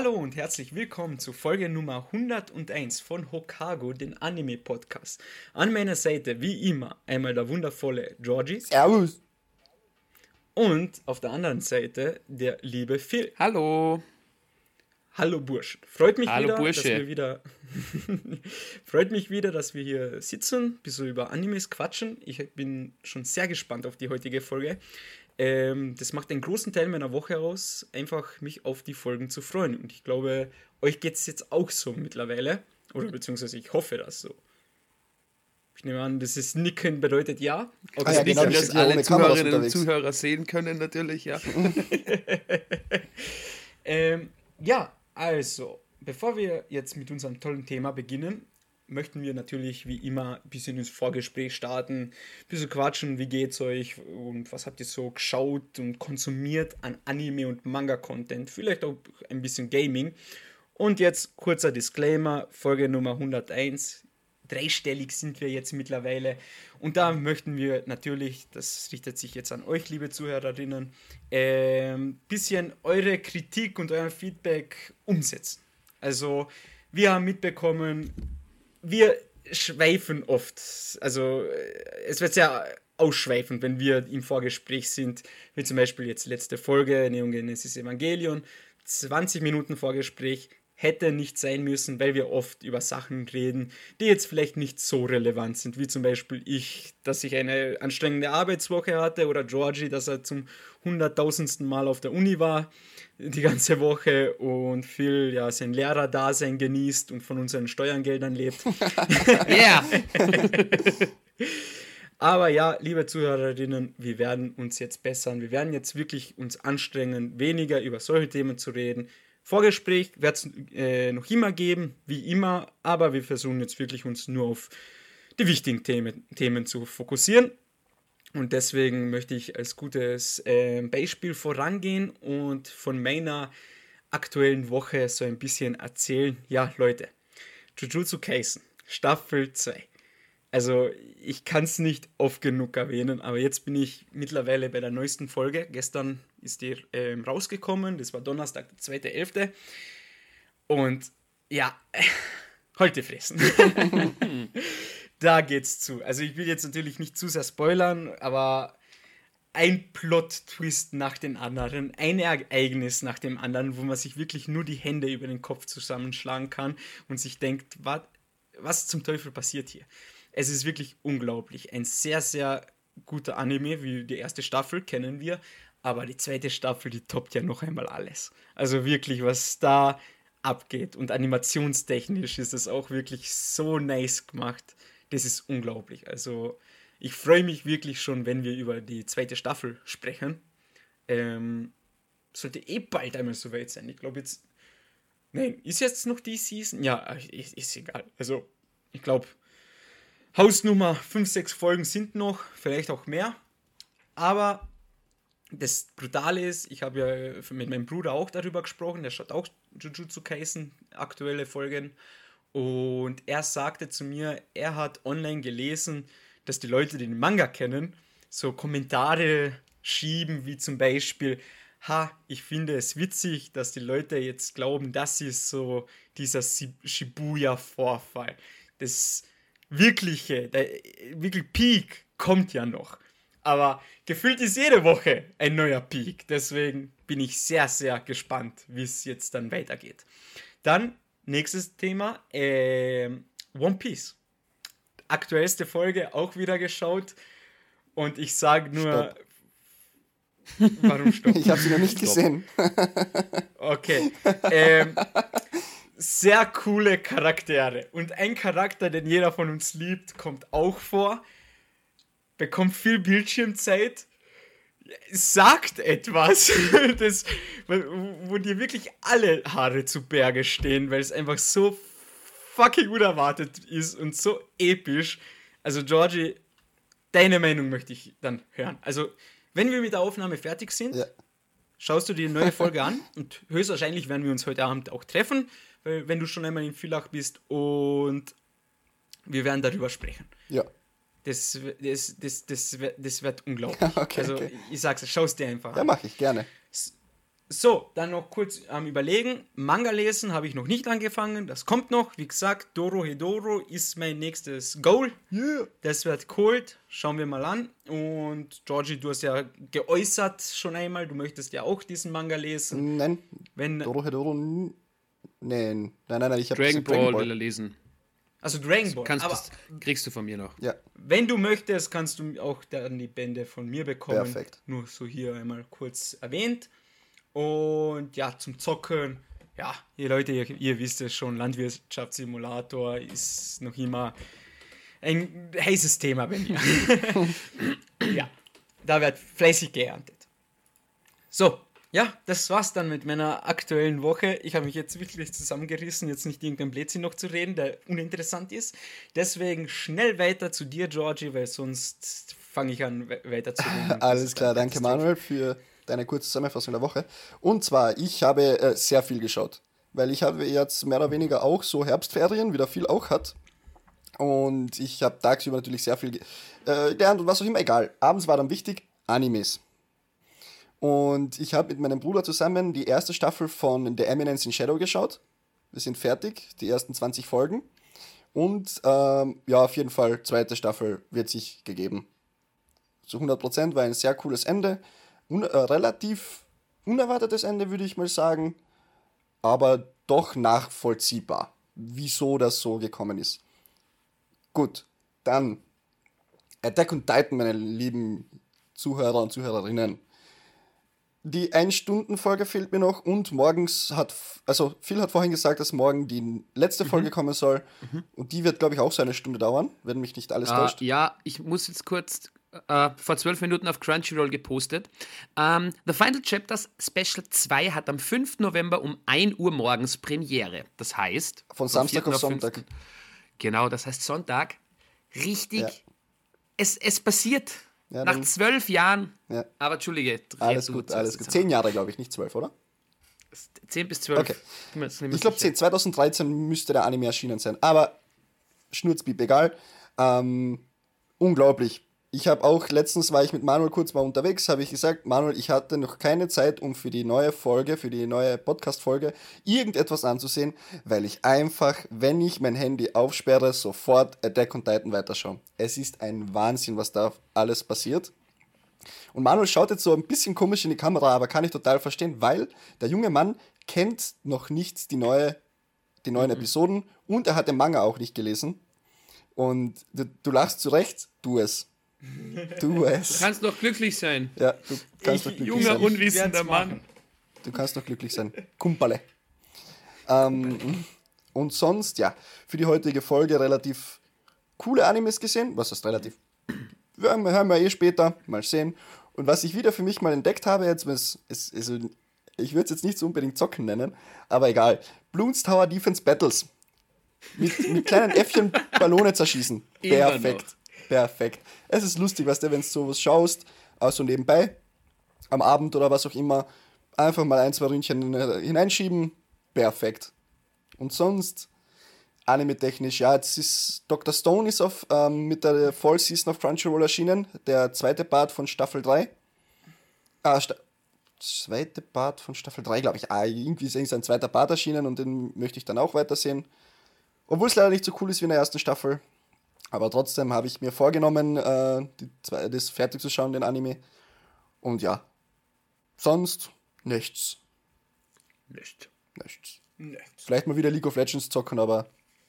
Hallo und herzlich willkommen zu Folge Nummer 101 von Hokago, den Anime-Podcast. An meiner Seite, wie immer, einmal der wundervolle Georgie. Servus. Und auf der anderen Seite der liebe Phil. Hallo. Hallo Bursch. Freut mich Hallo wieder, Bursche. dass wir wieder Freut mich wieder, dass wir hier sitzen, ein bisschen über Animes quatschen. Ich bin schon sehr gespannt auf die heutige Folge. Ähm, das macht einen großen Teil meiner Woche aus, einfach mich auf die Folgen zu freuen. Und ich glaube, euch geht es jetzt auch so mittlerweile. Oder beziehungsweise ich hoffe das so. Ich nehme an, das ist Nicken bedeutet ja. Ah Das ja, genau, dass alle Zuhörerinnen und. Zuhörer sehen können, natürlich, ja. Ähm, ja, also, bevor wir jetzt mit unserem tollen Thema beginnen, möchten wir natürlich wie immer ein bisschen ins Vorgespräch starten, ein bisschen quatschen, wie geht's euch und was habt ihr so geschaut und konsumiert an Anime und Manga-Content, vielleicht auch ein bisschen Gaming. Und jetzt kurzer Disclaimer, Folge Nummer 101. Dreistellig sind wir jetzt mittlerweile. Und da möchten wir natürlich, das richtet sich jetzt an euch, liebe Zuhörerinnen, ein bisschen eure Kritik und euer Feedback umsetzen. Also, wir haben mitbekommen, wir schweifen oft. Also, äh, es wird sehr ausschweifend, wenn wir im Vorgespräch sind, wie zum Beispiel jetzt letzte Folge, Neon Genesis Evangelion, 20 Minuten Vorgespräch hätte nicht sein müssen, weil wir oft über Sachen reden, die jetzt vielleicht nicht so relevant sind, wie zum Beispiel ich, dass ich eine anstrengende Arbeitswoche hatte oder Georgie, dass er zum hunderttausendsten Mal auf der Uni war die ganze Woche und Phil ja sein Lehrerdasein genießt und von unseren Steuergeldern lebt. Yeah. Aber ja, liebe Zuhörerinnen, wir werden uns jetzt bessern. Wir werden jetzt wirklich uns anstrengen, weniger über solche Themen zu reden. Vorgespräch wird es äh, noch immer geben, wie immer, aber wir versuchen jetzt wirklich uns nur auf die wichtigen Themen, Themen zu fokussieren. Und deswegen möchte ich als gutes äh, Beispiel vorangehen und von meiner aktuellen Woche so ein bisschen erzählen. Ja, Leute, Jujutsu Kaisen, Staffel 2. Also, ich kann es nicht oft genug erwähnen, aber jetzt bin ich mittlerweile bei der neuesten Folge. Gestern ist die ähm, rausgekommen, das war Donnerstag, der 2.11. Und ja, heute fressen. da geht's zu. Also, ich will jetzt natürlich nicht zu sehr spoilern, aber ein Plot-Twist nach dem anderen, ein Ereignis nach dem anderen, wo man sich wirklich nur die Hände über den Kopf zusammenschlagen kann und sich denkt, was, was zum Teufel passiert hier? Es ist wirklich unglaublich. Ein sehr, sehr guter Anime, wie die erste Staffel kennen wir, aber die zweite Staffel, die toppt ja noch einmal alles. Also wirklich, was da abgeht und animationstechnisch ist es auch wirklich so nice gemacht. Das ist unglaublich. Also ich freue mich wirklich schon, wenn wir über die zweite Staffel sprechen. Ähm, sollte eh bald einmal soweit sein. Ich glaube jetzt. Nein, ist jetzt noch die Season? Ja, ist, ist egal. Also, ich glaube, Hausnummer 5, 6 Folgen sind noch, vielleicht auch mehr. Aber das Brutale ist, ich habe ja mit meinem Bruder auch darüber gesprochen, der schaut auch Jujutsu Kaisen, aktuelle Folgen. Und er sagte zu mir, er hat online gelesen, dass die Leute, den Manga kennen, so Kommentare schieben, wie zum Beispiel, ha, ich finde es witzig, dass die Leute jetzt glauben, das ist so dieser Shibuya-Vorfall. Das wirkliche, der wirklich Peak kommt ja noch. Aber gefühlt ist jede Woche ein neuer Peak. Deswegen bin ich sehr, sehr gespannt, wie es jetzt dann weitergeht. Dann, nächstes Thema, ähm, One Piece. Aktuellste Folge auch wieder geschaut. Und ich sage nur. Warum stopp? Ich habe sie noch nicht gesehen. Okay. Ähm, sehr coole Charaktere. Und ein Charakter, den jeder von uns liebt, kommt auch vor. Bekommt viel Bildschirmzeit. Sagt etwas, das, wo dir wirklich alle Haare zu Berge stehen, weil es einfach so fucking unerwartet ist und so episch. Also, Georgie, deine Meinung möchte ich dann hören. Also, wenn wir mit der Aufnahme fertig sind, Ja. schaust du dir die neue Folge an und höchstwahrscheinlich werden wir uns heute Abend auch treffen, wenn du schon einmal in Villach bist und wir werden darüber sprechen. Ja. Das, das, das, das, wird- das wird unglaublich. Okay, also okay. ich sag's, schau's dir einfach Ja, an. mache ich gerne. So, dann noch kurz am Überlegen. Manga lesen habe ich noch nicht angefangen. Das kommt noch. Wie gesagt, Doro Hedoro ist mein nächstes Goal. Yeah. Das wird cool. Schauen wir mal an. Und Georgie, du hast ja geäußert schon einmal, du möchtest ja auch diesen Manga lesen. Nein, Wenn, Doro Hedoro. N- Nein, nein, nein, nein ich habe Dragon Ball will er lesen. also Dragon Ball. Kannst, Aber das kriegst du von mir noch. Ja, wenn du möchtest, kannst du auch dann die Bände von mir bekommen. Perfekt. Nur so hier einmal kurz erwähnt. Und ja, zum Zocken. Ja, ihr Leute, ihr, ihr wisst es schon, Landwirtschaftssimulator ist noch immer ein heißes Thema bei mir. ja, da wird fleißig geerntet. So, ja, das war's dann mit meiner aktuellen Woche. Ich habe mich jetzt wirklich zusammengerissen, jetzt nicht irgendein Blödsinn noch zu reden, der uninteressant ist. Deswegen schnell weiter zu dir, Georgie, weil sonst fange ich an, we- weiter zu reden. alles klar. Danke. Manuel, für deine kurze Zusammenfassung der Woche. Und zwar, ich habe äh, sehr viel geschaut. Weil ich habe jetzt mehr oder weniger auch so Herbstferien, wie der viel auch hat. Und ich habe tagsüber natürlich sehr viel äh, gelernt und was auch immer, egal. Abends war dann wichtig, Animes. Und ich habe mit meinem Bruder zusammen die erste Staffel von The Eminence in Shadow geschaut. Wir sind fertig, die ersten 20 Folgen. Und ähm, ja, auf jeden Fall, zweite Staffel wird sich gegeben. Zu 100% war ein sehr cooles Ende. Un äh, relativ unerwartetes Ende, würde ich mal sagen. Aber doch nachvollziehbar, wieso das so gekommen ist. Gut, dann Attack on Titan, meine lieben Zuhörer und Zuhörerinnen. Die Ein-Stunden-Folge fehlt mir noch und morgens hat, also Phil hat vorhin gesagt, dass morgen die letzte Folge kommen soll und die wird, glaube ich, auch so eine Stunde dauern, wenn mich nicht alles Äh, täuscht. ja, ich muss jetzt kurz äh, vor zwölf Minuten auf Crunchyroll gepostet. Ähm, The Final Chapters Special 2 hat am 5. November um 1 Uhr morgens Premiere. Das heißt. Von Samstag 4. auf Sonntag. 5.. Genau, das heißt Sonntag. Richtig. Ja. Es, es passiert. Ja, Nach zwölf Jahren. Ja. Aber Entschuldige. Alles gut, alles gut. Zehn Jahre, glaube ich, nicht zwölf, oder? 10 bis 12. Okay. Ich glaube, sicher. 2013 müsste der Anime erschienen sein. Aber Schnurzpiep, egal. Ähm, unglaublich. Ich habe auch, letztens war ich mit Manuel kurz mal unterwegs, habe ich gesagt, Manuel, ich hatte noch keine Zeit, um für die neue Folge, für die neue Podcast-Folge irgendetwas anzusehen, weil ich einfach, wenn ich mein Handy aufsperre, sofort Attack on Titan weiterschaue. Es ist ein Wahnsinn, was da alles passiert. Und Manuel schaut jetzt so ein bisschen komisch in die Kamera, aber kann ich total verstehen, weil der junge Mann kennt noch nicht die, neue, die neuen Episoden und er hat den Manga auch nicht gelesen. Und du, du lachst zurecht, tu es. Tu es. Du kannst doch glücklich sein. Ja, du kannst Ich- noch glücklich Junger, sein. unwissender werd's Mann. machen. Du kannst noch glücklich sein. Kumpale. Ähm, und sonst, ja, für die heutige Folge relativ coole Animes gesehen. Was ist relativ? Hören wir, hören wir eh später. Mal sehen. Und was ich wieder für mich mal entdeckt habe, jetzt, ist, ist, ist, ich würde es jetzt nicht so unbedingt zocken nennen, aber egal. Bloons Tower Defense Battles. Mit, mit kleinen Äffchen Ballone zerschießen. Perfekt. Perfekt. Es ist lustig, weißt du, wenn du sowas schaust, also nebenbei, am Abend oder was auch immer, einfach mal ein, zwei Ründchen äh, hineinschieben. Perfekt. Und sonst, anime-technisch, ja, jetzt ist Dr. Stone ist auf, ähm, mit der Fall Season of Crunchyroll erschienen, der zweite Part von Staffel 3. Ah, Sta zweite Part von Staffel 3, glaube ich. Ah, irgendwie ist irgendein zweiter Part erschienen und den möchte ich dann auch weitersehen. Obwohl es leider nicht so cool ist wie in der ersten Staffel. Aber trotzdem habe ich mir vorgenommen, äh, zwei- das fertig zu schauen, den Anime. Und ja, sonst nichts. Nicht. Nichts. Nichts. Vielleicht mal wieder League of Legends zocken, aber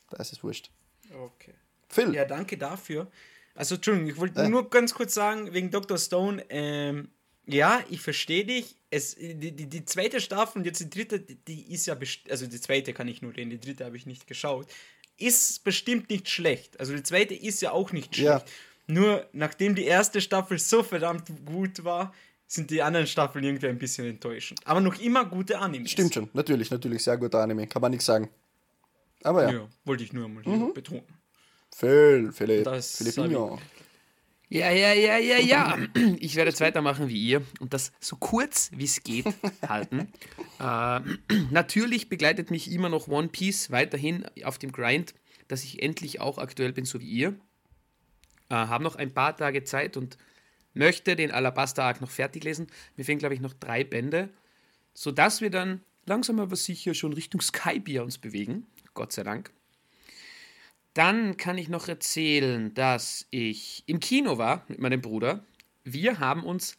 da ist es wurscht. Okay. Phil, Ja, danke dafür. Also, Entschuldigung, ich wollte Äh. nur ganz kurz sagen, wegen Dr. Stone, ähm, ja, ich verstehe dich. Es, die, die, die zweite Staffel und jetzt die dritte, die, die ist ja, also die zweite kann ich nur reden, die dritte habe ich nicht geschaut, ist bestimmt nicht schlecht. Also die zweite ist ja auch nicht Ja. schlecht. Nur nachdem die erste Staffel so verdammt gut war, sind die anderen Staffeln irgendwie ein bisschen enttäuschend. Aber noch immer gute Animes. stimmt schon. Natürlich, natürlich, sehr guter Anime. Kann man nichts sagen. Aber ja, Ja, wollte ich nur mal Mhm. betonen. Phil, Philipp, Das Philippino. Ja, ja, ja, ja, ja. Ich werde jetzt weitermachen wie ihr und das so kurz wie es geht halten. äh, natürlich begleitet mich immer noch One Piece weiterhin auf dem Grind, dass ich endlich auch aktuell bin, so wie ihr. Äh, Habe noch ein paar Tage Zeit und möchte den Alabasta Arc noch fertig lesen. Mir fehlen, glaube ich, noch drei Bände. sodass wir dann langsam aber sicher schon Richtung Skybier uns bewegen. Gott sei Dank. Dann kann ich noch erzählen, dass ich im Kino war mit meinem Bruder. Wir haben uns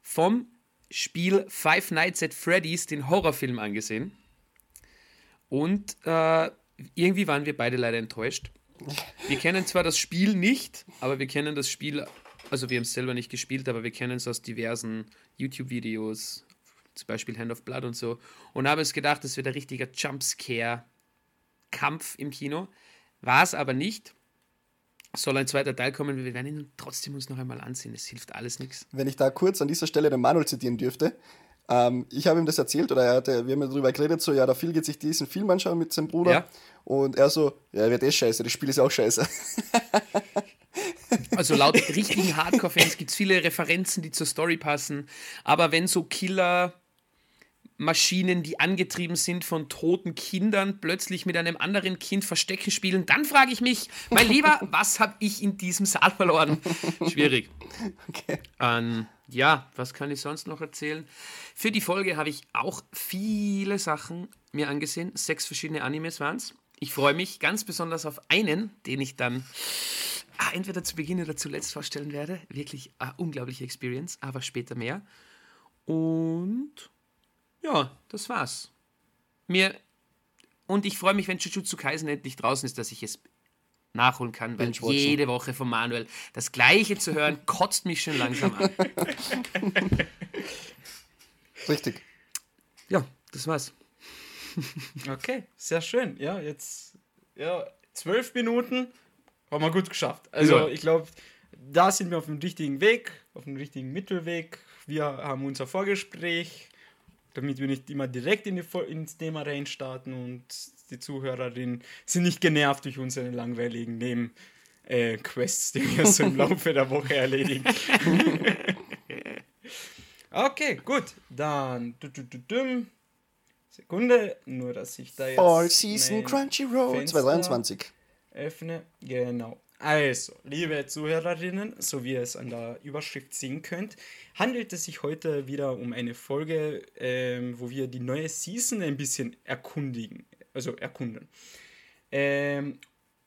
vom Spiel Five Nights at Freddy's den Horrorfilm angesehen. Und äh, irgendwie waren wir beide leider enttäuscht. Wir kennen zwar das Spiel nicht, aber wir kennen das Spiel, also wir haben es selber nicht gespielt, aber wir kennen es aus diversen YouTube-Videos, zum Beispiel Hand of Blood und so. Und haben es gedacht, das wird ein richtiger Jumpscare-Kampf im Kino. War es aber nicht. Soll ein zweiter Teil kommen, wir werden ihn trotzdem uns noch einmal ansehen. Es hilft alles nichts. Wenn ich da kurz an dieser Stelle den Manuel zitieren dürfte. Ähm, ich habe ihm das erzählt oder er hatte, wir haben ja darüber geredet, so, ja, der Phil geht sich diesen Film anschauen mit seinem Bruder. Ja. Und er so, ja, wird eh scheiße, das Spiel ist auch scheiße. Also laut richtigen Hardcore-Fans gibt es viele Referenzen, die zur Story passen. Aber wenn so Killer-Maschinen, die angetrieben sind von toten Kindern, plötzlich mit einem anderen Kind Verstecken spielen, dann frage ich mich, mein Lieber, was habe ich in diesem Saal verloren? Schwierig. Okay. Ähm, ja, was kann ich sonst noch erzählen? Für die Folge habe ich auch viele Sachen mir angesehen. Sechs verschiedene Animes waren es. Ich freue mich ganz besonders auf einen, den ich dann ah, entweder zu Beginn oder zuletzt vorstellen werde. Wirklich eine unglaubliche Experience, aber später mehr. Und ja, das war's. Mir und ich freue mich, wenn Jujutsu Kaisen endlich draußen ist, dass ich es nachholen kann, weil jede Woche von Manuel das Gleiche zu hören, kotzt mich schon langsam an. Richtig. Ja, das war's. Okay, sehr schön. Ja, jetzt ja, zwölf Minuten haben wir gut geschafft. Also Ja. ich glaube, da sind wir auf dem richtigen Weg, auf dem richtigen Mittelweg. Wir haben unser Vorgespräch, damit wir nicht immer direkt in die, ins Thema reinstarten und die Zuhörerinnen sind nicht genervt durch unsere langweiligen Neben äh, Quests, die wir so im Laufe der Woche erledigen. okay, gut. Dann. Sekunde, nur dass ich da jetzt All Season Crunchyroll Fenster 2023. öffne. Genau. Also, liebe Zuhörerinnen, so wie ihr es an der Überschrift sehen könnt, handelt es sich heute wieder um eine Folge, ähm, wo wir die neue Season ein bisschen erkundigen, also erkunden. Ähm,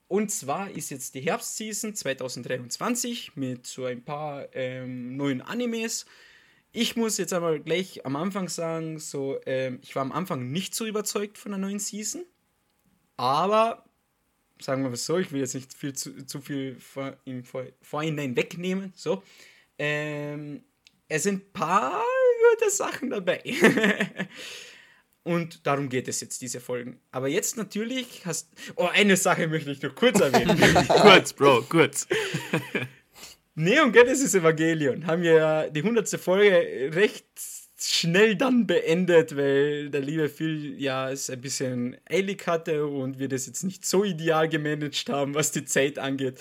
und zwar ist jetzt die Herbstseason 2023 mit so ein paar ähm, neuen Animes. Ich muss jetzt aber gleich am Anfang sagen, so, ähm, ich war am Anfang nicht so überzeugt von der neuen Season. Aber, sagen wir mal so, ich will jetzt nicht viel zu, zu viel vor, im vor, Vorhinein wegnehmen. So. Ähm, es sind ein paar gute Sachen dabei. Und darum geht es jetzt, diese Folgen. Aber jetzt natürlich hast. Oh, eine Sache möchte ich noch kurz erwähnen. kurz, Bro, kurz. Neon Genesis Evangelion haben wir ja die 100. Folge recht schnell dann beendet, weil der liebe Phil ja es ein bisschen eilig hatte und wir das jetzt nicht so ideal gemanagt haben, was die Zeit angeht.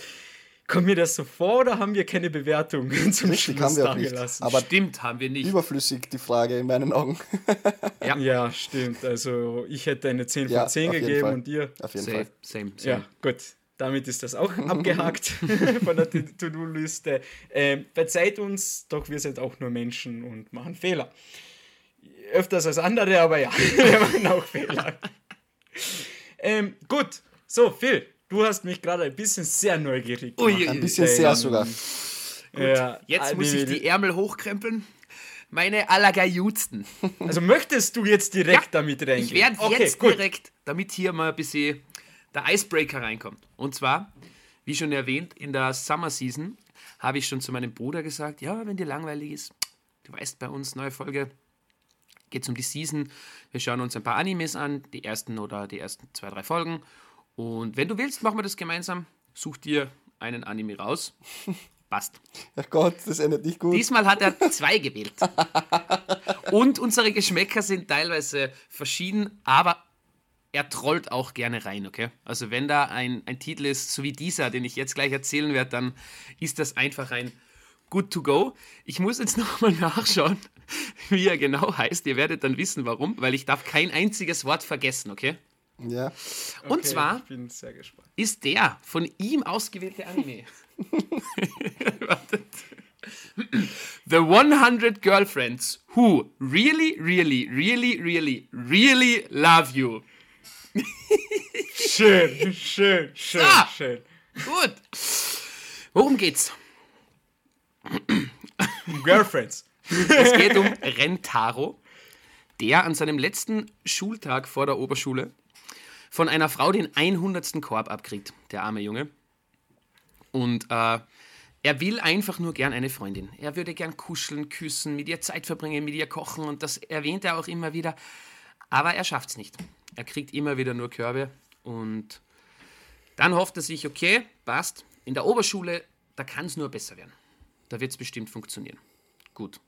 Kommt mir das so vor oder haben wir keine Bewertung zum Richtig, Schluss haben wir auch nicht. dagelassen? Aber Stimmt, haben wir nicht. überflüssig die Frage in meinen Augen. ja, stimmt. Also ich hätte eine 10 von Ja, 10 auf jeden gegeben Fall. und dir Auf jeden Same, Fall. same, same. Ja, gut. Damit ist das auch abgehakt von der To-Do-Liste. Ähm, verzeiht uns, doch wir sind auch nur Menschen und machen Fehler. Öfters als andere, aber ja, wir machen auch Fehler. ähm, gut, so Phil, du hast mich gerade ein bisschen sehr neugierig gemacht. Ui, Ein bisschen Ähm, sehr sogar. Ja, Jetzt muss ich die Ärmel hochkrempeln. Meine allergeilsten. Also möchtest du jetzt direkt Ja, damit reingehen? Ich werde okay, jetzt gut. direkt, damit hier mal ein bisschen der Icebreaker reinkommt. Und zwar, wie schon erwähnt, in der Summer Season habe ich schon zu meinem Bruder gesagt, ja, wenn dir langweilig ist, du weißt bei uns, neue Folge, geht es um die Season. Wir schauen uns ein paar Animes an, die ersten oder die ersten zwei, drei Folgen. Und wenn du willst, machen wir das gemeinsam. Such dir einen Anime raus. Passt. Ach Gott, das endet nicht gut. Diesmal hat er zwei gewählt. Und unsere Geschmäcker sind teilweise verschieden, aber er trollt auch gerne rein, okay? Also wenn da ein, ein Titel ist, so wie dieser, den ich jetzt gleich erzählen werde, dann ist das einfach ein Good to go. Ich muss jetzt nochmal nachschauen, wie er genau heißt. Ihr werdet dann wissen, warum, weil ich darf kein einziges Wort vergessen, okay? Ja. Und Okay, zwar Ich bin sehr gespannt. ist der von ihm ausgewählte Anime. Wartet. The 100 Girlfriends who really, really, really, really, really love you. Schön, schön, schön, Ah! schön. Gut. Worum geht's? Girlfriends. Es geht um Rentaro, der an seinem letzten Schultag vor der Oberschule von einer Frau den 100. Korb abkriegt, der arme Junge. Und äh, er will einfach nur gern eine Freundin. Er würde gern kuscheln, küssen, mit ihr Zeit verbringen, mit ihr kochen und das erwähnt er auch immer wieder. Aber er schafft es nicht. Er kriegt immer wieder nur Körbe und dann hofft er sich, okay, passt, in der Oberschule, da kann es nur besser werden. Da wird es bestimmt funktionieren. Gut.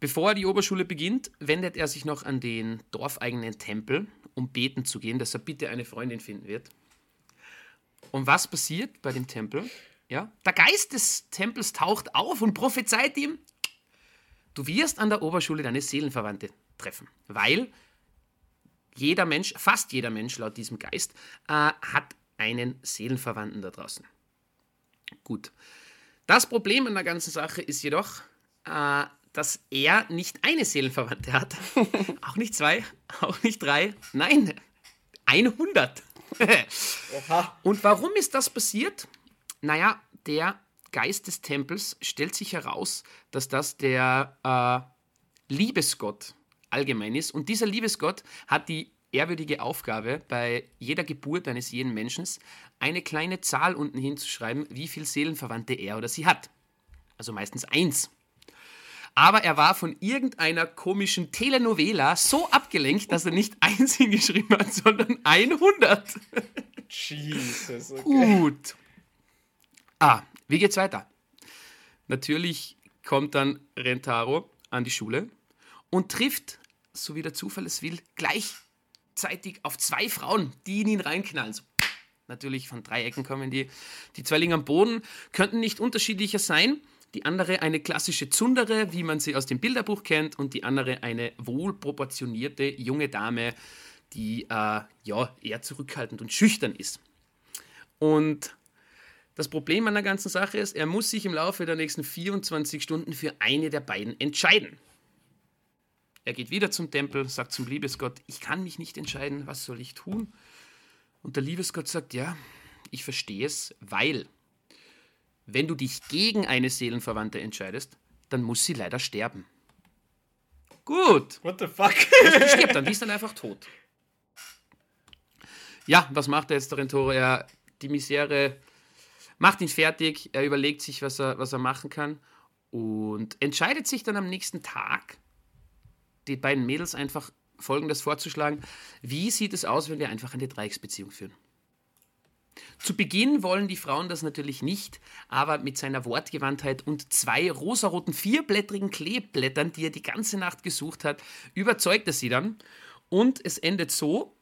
Bevor er die Oberschule beginnt, wendet er sich noch an den dorfeigenen Tempel, um beten zu gehen, dass er bitte eine Freundin finden wird. Und was passiert bei dem Tempel? Ja, der Geist des Tempels taucht auf und prophezeit ihm, du wirst an der Oberschule deine Seelenverwandte treffen, weil jeder Mensch, fast jeder Mensch laut diesem Geist, äh, hat einen Seelenverwandten da draußen. Gut. Das Problem an der ganzen Sache ist jedoch, äh, dass er nicht eine Seelenverwandte hat. auch nicht zwei, auch nicht drei. Nein, 100. Oha. Und warum ist das passiert? Naja, der Geist des Tempels stellt sich heraus, dass das der äh, Liebesgott allgemein ist. Und dieser Liebesgott hat die ehrwürdige Aufgabe, bei jeder Geburt eines jeden Menschen eine kleine Zahl unten hinzuschreiben, wie viele Seelenverwandte er oder sie hat. Also meistens eins. Aber er war von irgendeiner komischen Telenovela so abgelenkt, dass er nicht eins hingeschrieben hat, sondern 100. Jesus. Okay. Gut. Ah, wie geht's weiter? Natürlich kommt dann Rentaro an die Schule und trifft, so wie der Zufall es will, gleichzeitig auf zwei Frauen, die in ihn reinknallen. So, natürlich von drei Ecken kommen die. Die zwei liegen am Boden, könnten nicht unterschiedlicher sein. Die andere eine klassische Zundere, wie man sie aus dem Bilderbuch kennt, und die andere eine wohlproportionierte junge Dame, die äh, ja eher zurückhaltend und schüchtern ist. Und das Problem an der ganzen Sache ist, er muss sich im Laufe der nächsten 24 Stunden für eine der beiden entscheiden. Er geht wieder zum Tempel, sagt zum Liebesgott, ich kann mich nicht entscheiden, was soll ich tun? Und der Liebesgott sagt, ja, ich verstehe es, weil wenn du dich gegen eine Seelenverwandte entscheidest, dann muss sie leider sterben. Gut, What the fuck? die stirbt dann, die ist dann einfach tot. Ja, was macht er jetzt, der Rentoro? Er, die Misere macht ihn fertig, er überlegt sich, was er, was er machen kann und entscheidet sich dann am nächsten Tag, die beiden Mädels einfach Folgendes vorzuschlagen. Wie sieht es aus, wenn wir einfach eine Dreiecksbeziehung führen? Zu Beginn wollen die Frauen das natürlich nicht, aber mit seiner Wortgewandtheit und zwei rosaroten vierblättrigen Kleeblättern, die er die ganze Nacht gesucht hat, überzeugt er sie dann. Und es endet so,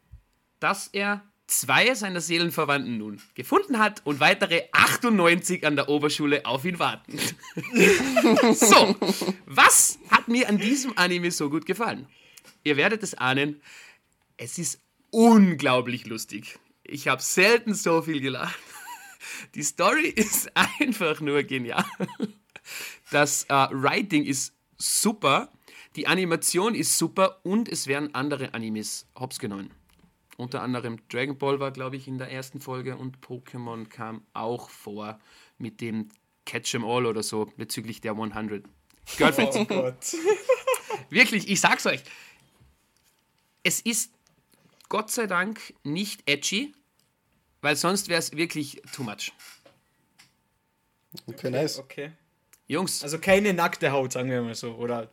dass er zwei seiner Seelenverwandten nun gefunden hat und weitere 98 an der Oberschule auf ihn warten. so, was hat mir an diesem Anime so gut gefallen? Ihr werdet es ahnen, es ist unglaublich lustig. Ich habe selten so viel gelacht. Die Story ist einfach nur genial. Das äh, Writing ist super, die Animation ist super und es werden andere Animes hops genommen. Unter anderem Dragon Ball war, glaube ich, in der ersten Folge und Pokémon kam auch vor mit dem Catch 'em All oder so bezüglich der 100. Girlfriends. Oh Gott. Wirklich, ich sag's euch. Es ist Gott sei Dank nicht edgy, weil sonst wäre es wirklich too much. Okay, nice. Okay. Jungs, Also keine nackte Haut, sagen wir mal so. Oder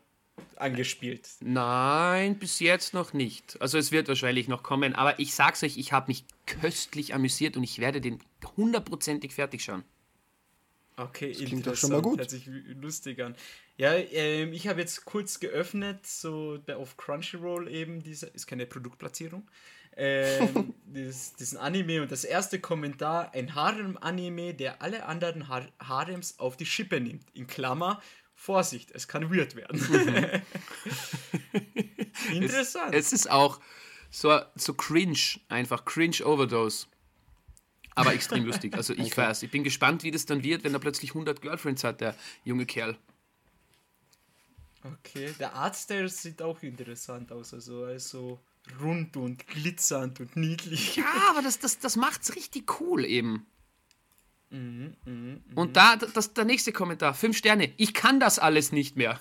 angespielt. nein, bis jetzt noch nicht. Also es wird wahrscheinlich noch kommen, aber ich sag's euch, ich habe mich köstlich amüsiert und ich werde den hundertprozentig fertig schauen. Okay, das klingt doch schon mal gut. Hört sich lustig an. Ja, ähm, ich habe jetzt kurz geöffnet, so bei, auf Crunchyroll eben, diese, ist keine Produktplatzierung, ähm, dieses, diesen Anime und das erste Kommentar, ein Harem-Anime, der alle anderen Har Harems auf die Schippe nimmt. In Klammer, Vorsicht, es kann weird werden. Interessant. Es ist auch so, so cringe, einfach cringe Overdose. Aber extrem lustig. Also ich weiß, ich bin gespannt, wie das dann wird, wenn er plötzlich 100 Girlfriends hat, der junge Kerl. Okay, der Artstyle sieht auch interessant aus. Also, also rund und glitzernd und niedlich. Ja, aber das, das, das macht's richtig cool eben. Mhm, mhm, Und da, das, der nächste Kommentar, fünf Sterne. Ich kann das alles nicht mehr.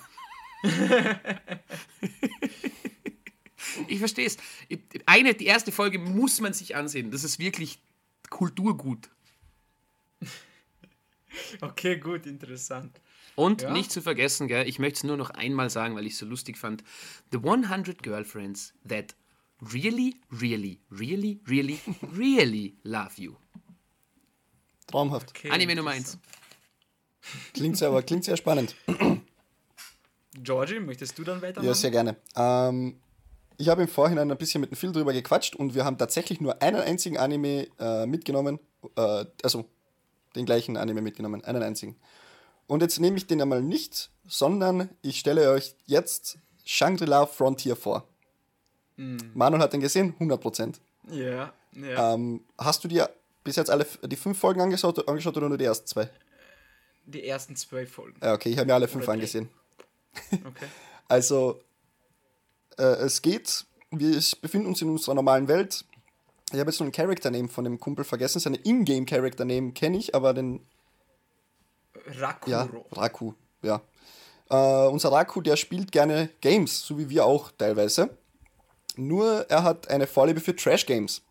ich verstehe es. Eine, die erste Folge muss man sich ansehen. Das ist wirklich Kulturgut. Okay, gut, interessant. Und Ja. nicht zu vergessen, gell, ich möchte es nur noch einmal sagen, weil ich es so lustig fand. The 100 Girlfriends that really, really, really, really, really love you. Traumhaft. Okay, Anime Nummer 1. Klingt sehr, aber klingt sehr spannend. Georgie, möchtest du dann weitermachen? Ja, sehr gerne. Ähm, ich habe im Vorhinein ein bisschen mit dem Phil drüber gequatscht und wir haben tatsächlich nur einen einzigen Anime äh, mitgenommen. Äh, also den gleichen Anime mitgenommen, einen einzigen. Und jetzt nehme ich den einmal nicht, sondern ich stelle euch jetzt Shangri-La Frontier vor. Manuel hat den gesehen, 100%. Ja, ja. Ähm, hast du dir bis jetzt alle die fünf Folgen angeschaut, angeschaut oder nur die ersten zwei? Die ersten zwei Folgen. Ja, okay, ich habe mir alle fünf Oder angesehen. Okay. Also, äh, es geht, wir befinden uns in unserer normalen Welt. Ich habe jetzt nur einen Character-Name von dem Kumpel vergessen. Seine Ingame-Character-Name kenne ich, aber den, Rakuro. ja, Raku, ja. Äh, unser Raku, der spielt gerne Games, so wie wir auch teilweise. Nur er hat eine Vorliebe für Trash-Games.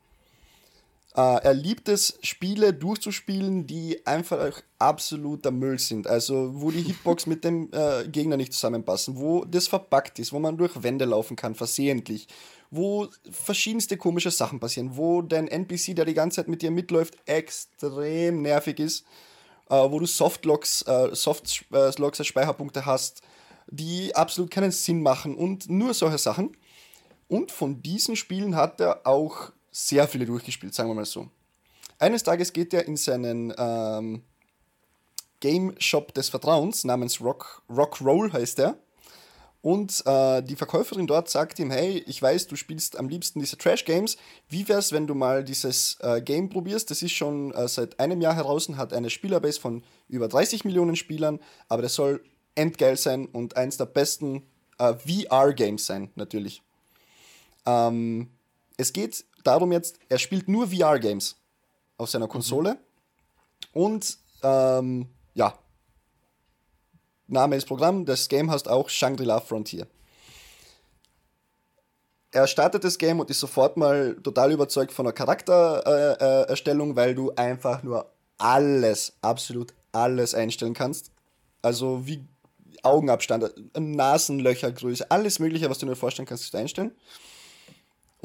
Äh, er liebt es, Spiele durchzuspielen, die einfach absoluter Müll sind. Also, wo die Hitbox mit dem äh, Gegner nicht zusammenpassen, wo das verpackt ist, wo man durch Wände laufen kann, versehentlich, wo verschiedenste komische Sachen passieren, wo dein NPC, der die ganze Zeit mit dir mitläuft, extrem nervig ist, äh, wo du Softlocks, äh, Softlocks als Speicherpunkte hast, die absolut keinen Sinn machen und nur solche Sachen. Und von diesen Spielen hat er auch sehr viele durchgespielt, sagen wir mal so. Eines Tages geht er in seinen ähm, Game Shop des Vertrauens namens Rock, Rock Roll heißt er. Und äh, die Verkäuferin dort sagt ihm, hey, ich weiß, du spielst am liebsten diese Trash-Games. Wie wär's, wenn du mal dieses äh, Game probierst? Das ist schon äh, seit einem Jahr heraus und hat eine Spielerbase von über 30 Millionen Spielern, aber das soll endgeil sein und eins der besten äh, VR-Games sein, natürlich. Ähm, es geht darum jetzt, er spielt nur VR-Games auf seiner Konsole. Und ähm, ja, Name ist Programm, das Game heißt auch Shangri-La Frontier. Er startet das Game und ist sofort mal total überzeugt von der Charaktererstellung, äh, äh, weil du einfach nur alles, absolut alles einstellen kannst. Also wie Augenabstand, Nasenlöchergröße, alles Mögliche, was du dir vorstellen kannst, kannst du einstellen.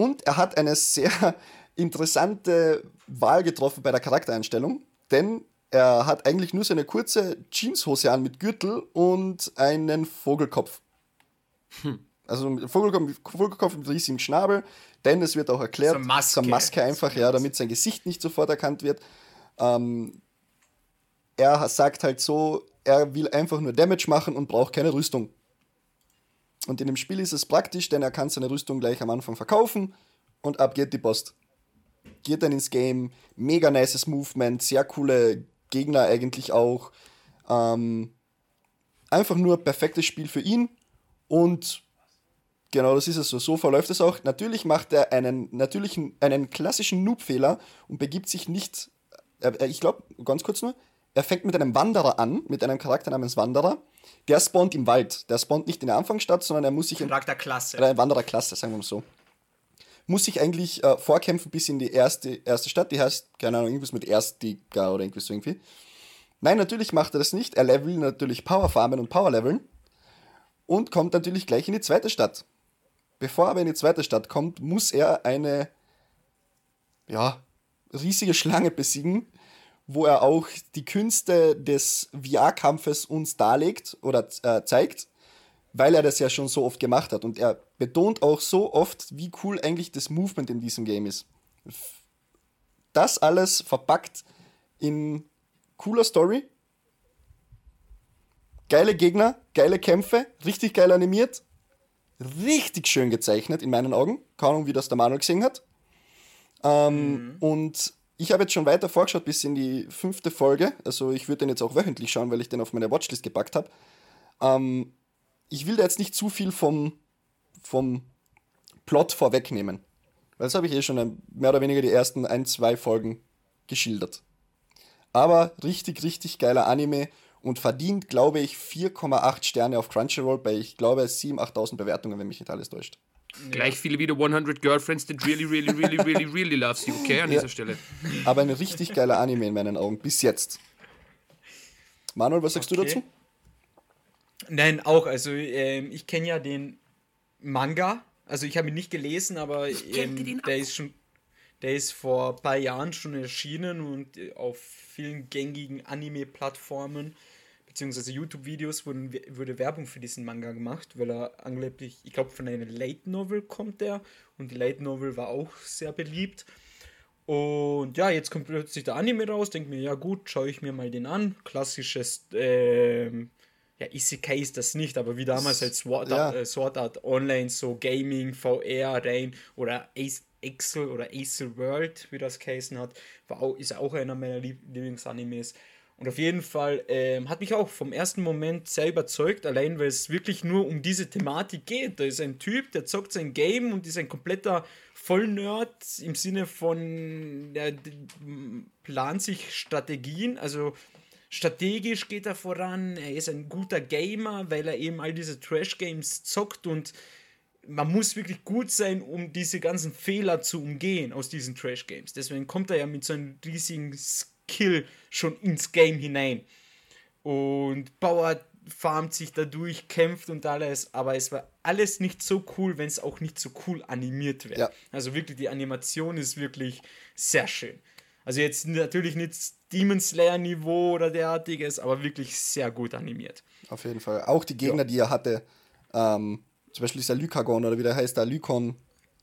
Und er hat eine sehr interessante Wahl getroffen bei der Charaktereinstellung, denn er hat eigentlich nur seine kurze Jeanshose an mit Gürtel und einen Vogelkopf. Also ein Vogelkopf, Vogelkopf mit riesigem Schnabel, denn es wird auch erklärt, So Maske. so Maske einfach, ja, damit sein Gesicht nicht sofort erkannt wird. Ähm, er sagt halt so, er will einfach nur Damage machen und braucht keine Rüstung. Und in dem Spiel ist es praktisch, denn er kann seine Rüstung gleich am Anfang verkaufen und ab geht die Post. Geht dann ins Game, mega nices Movement, sehr coole Gegner eigentlich auch. Ähm, einfach nur perfektes Spiel für ihn und genau das ist es so. So verläuft es auch. Natürlich macht er einen natürlichen, einen klassischen Noob-Fehler und begibt sich nicht, äh, äh, ich glaube, ganz kurz nur, er fängt mit einem Wanderer an, mit einem Charakter namens Wanderer. Der spawnt im Wald. Der spawnt nicht in der Anfangsstadt, sondern er muss sich in Charakterklasse. oder eine Wandererklasse, sagen wir mal so. Muss sich eigentlich äh, vorkämpfen bis in die erste, erste Stadt, die heißt, keine Ahnung, irgendwas mit Erstliga oder irgendwas so irgendwie. Nein, natürlich macht er das nicht. Er levelt natürlich Power farmen und Power leveln und kommt natürlich gleich in die zweite Stadt. Bevor er aber in die zweite Stadt kommt, muss er eine ja, riesige Schlange besiegen, wo er auch die Künste des VR-Kampfes uns darlegt oder äh, zeigt, weil er das ja schon so oft gemacht hat. Und er betont auch so oft, wie cool eigentlich das Movement in diesem Game ist. Das alles verpackt in cooler Story, geile Gegner, geile Kämpfe, richtig geil animiert, richtig schön gezeichnet in meinen Augen. Keine Ahnung, wie das der Manuel gesehen hat. Ähm, Und ich habe jetzt schon weiter vorgeschaut bis in die fünfte Folge. Also ich würde den jetzt auch wöchentlich schauen, weil ich den auf meine Watchlist gepackt habe. Ähm, ich will da jetzt nicht zu viel vom, vom Plot vorwegnehmen. Weil das habe ich eh schon mehr oder weniger die ersten ein, zwei Folgen geschildert. Aber richtig, richtig geiler Anime und verdient, glaube ich, 4,8 Sterne auf Crunchyroll bei, ich glaube, 7.000, 8.000 Bewertungen, wenn mich nicht alles täuscht. Gleich viele wie 100 Girlfriends that really, really, really, really, really loves you, okay, an Ja. dieser Stelle. Aber ein richtig geiler Anime in meinen Augen, bis jetzt. Manuel, was sagst du Okay. dazu? Nein, auch. Also ähm, ich kenne ja den Manga. Also ich habe ihn nicht gelesen, aber ähm, der ist schon, der ist vor ein paar Jahren schon erschienen und äh, auf vielen gängigen Anime-Plattformen beziehungsweise YouTube-Videos wurden, wurde Werbung für diesen Manga gemacht, weil er angeblich, ich glaube, von einer Late Novel kommt der und die Late Novel war auch sehr beliebt. Und ja, jetzt kommt plötzlich der Anime raus, denke mir, ja gut, schaue ich mir mal den an. Klassisches, ähm, ja, Isekai ist das nicht, aber wie damals halt Sword, Ja. Art, äh, Sword Art Online, so Gaming, VR rein oder Ace, Excel oder Acel World, wie das geheißen hat, war auch, ist auch einer meiner Lieb Lieblingsanimes. Und auf jeden Fall ähm, hat mich auch vom ersten Moment sehr überzeugt, allein weil es wirklich nur um diese Thematik geht. Da ist ein Typ, der zockt sein Game und ist ein kompletter Vollnerd im Sinne von, m- plant sich Strategien, also strategisch geht er voran, er ist ein guter Gamer, weil er eben all diese Trash-Games zockt und man muss wirklich gut sein, um diese ganzen Fehler zu umgehen aus diesen Trash-Games. Deswegen kommt er ja mit so einem riesigen Skill schon ins Game hinein. Und Bauer farmt sich dadurch, kämpft und alles, aber es war alles nicht so cool, wenn es auch nicht so cool animiert wäre. Ja. Also wirklich, die Animation ist wirklich sehr schön. Also jetzt natürlich nicht Demon Slayer Niveau oder derartiges, aber wirklich sehr gut animiert. Auf jeden Fall. Auch die Gegner, die er hatte, ähm, zum Beispiel dieser Lycagon oder wie der heißt, der Lykon,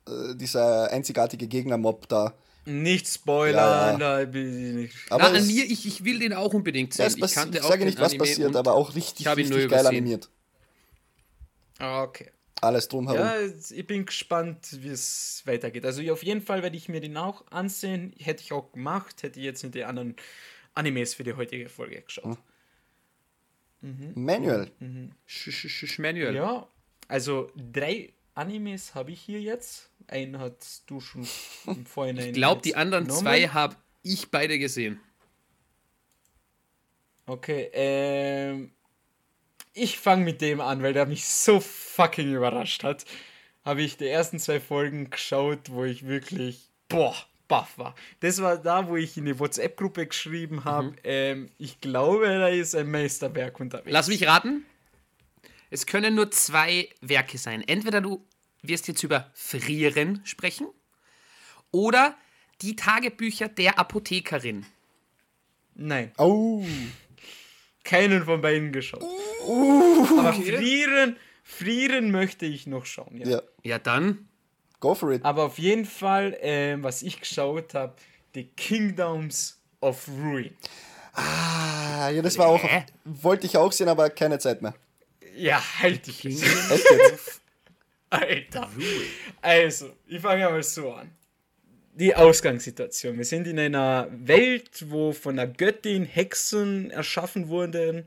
äh, dieser einzigartige Gegnermob da. Nicht spoilern, Ja, nicht. Aber Na, an mir, ich, ich will den auch unbedingt Ja, sehen. es ich kannte ich auch sage nicht, was Anime passiert, aber auch richtig, richtig geil übersehen. animiert. Ah, Okay. Alles drumherum. Ja, ich bin gespannt, wie es weitergeht. Also auf jeden Fall werde ich mir den auch ansehen. Hätte ich auch gemacht, hätte ich jetzt nicht die anderen Animes für die heutige Folge geschaut. Manuel. Sch sch sch sch Manuel. Ja, also drei Animes habe ich hier jetzt. Einen hast du schon im Vorhinein. Ich glaube, die anderen genommen. zwei habe ich beide gesehen. Okay, ähm. Ich fange mit dem an, weil der mich so fucking überrascht hat. Habe ich die ersten zwei Folgen geschaut, wo ich wirklich, boah, baff war. Das war da, wo ich in die WhatsApp-Gruppe geschrieben habe. Ähm, ich glaube, da ist ein Meisterwerk unterwegs. Lass mich raten. Es können nur zwei Werke sein. Entweder du wirst jetzt über Frieren sprechen oder die Tagebücher der Apothekerin. Nein, Oh, keinen von beiden geschaut. Uh, Aber frieren, frieren möchte ich noch schauen. Ja. ja. Ja, dann. Go for it. Aber auf jeden Fall, ähm, was ich geschaut habe, The Kingdoms of Ruin. Ah, ja, das war auch. Hä? Wollte ich auch sehen, aber keine Zeit mehr. Ja, halt dich. Jetzt? Alter. Also, ich fange mal so an. Die Ausgangssituation. Wir sind in einer Welt, wo von der Göttin Hexen erschaffen wurden.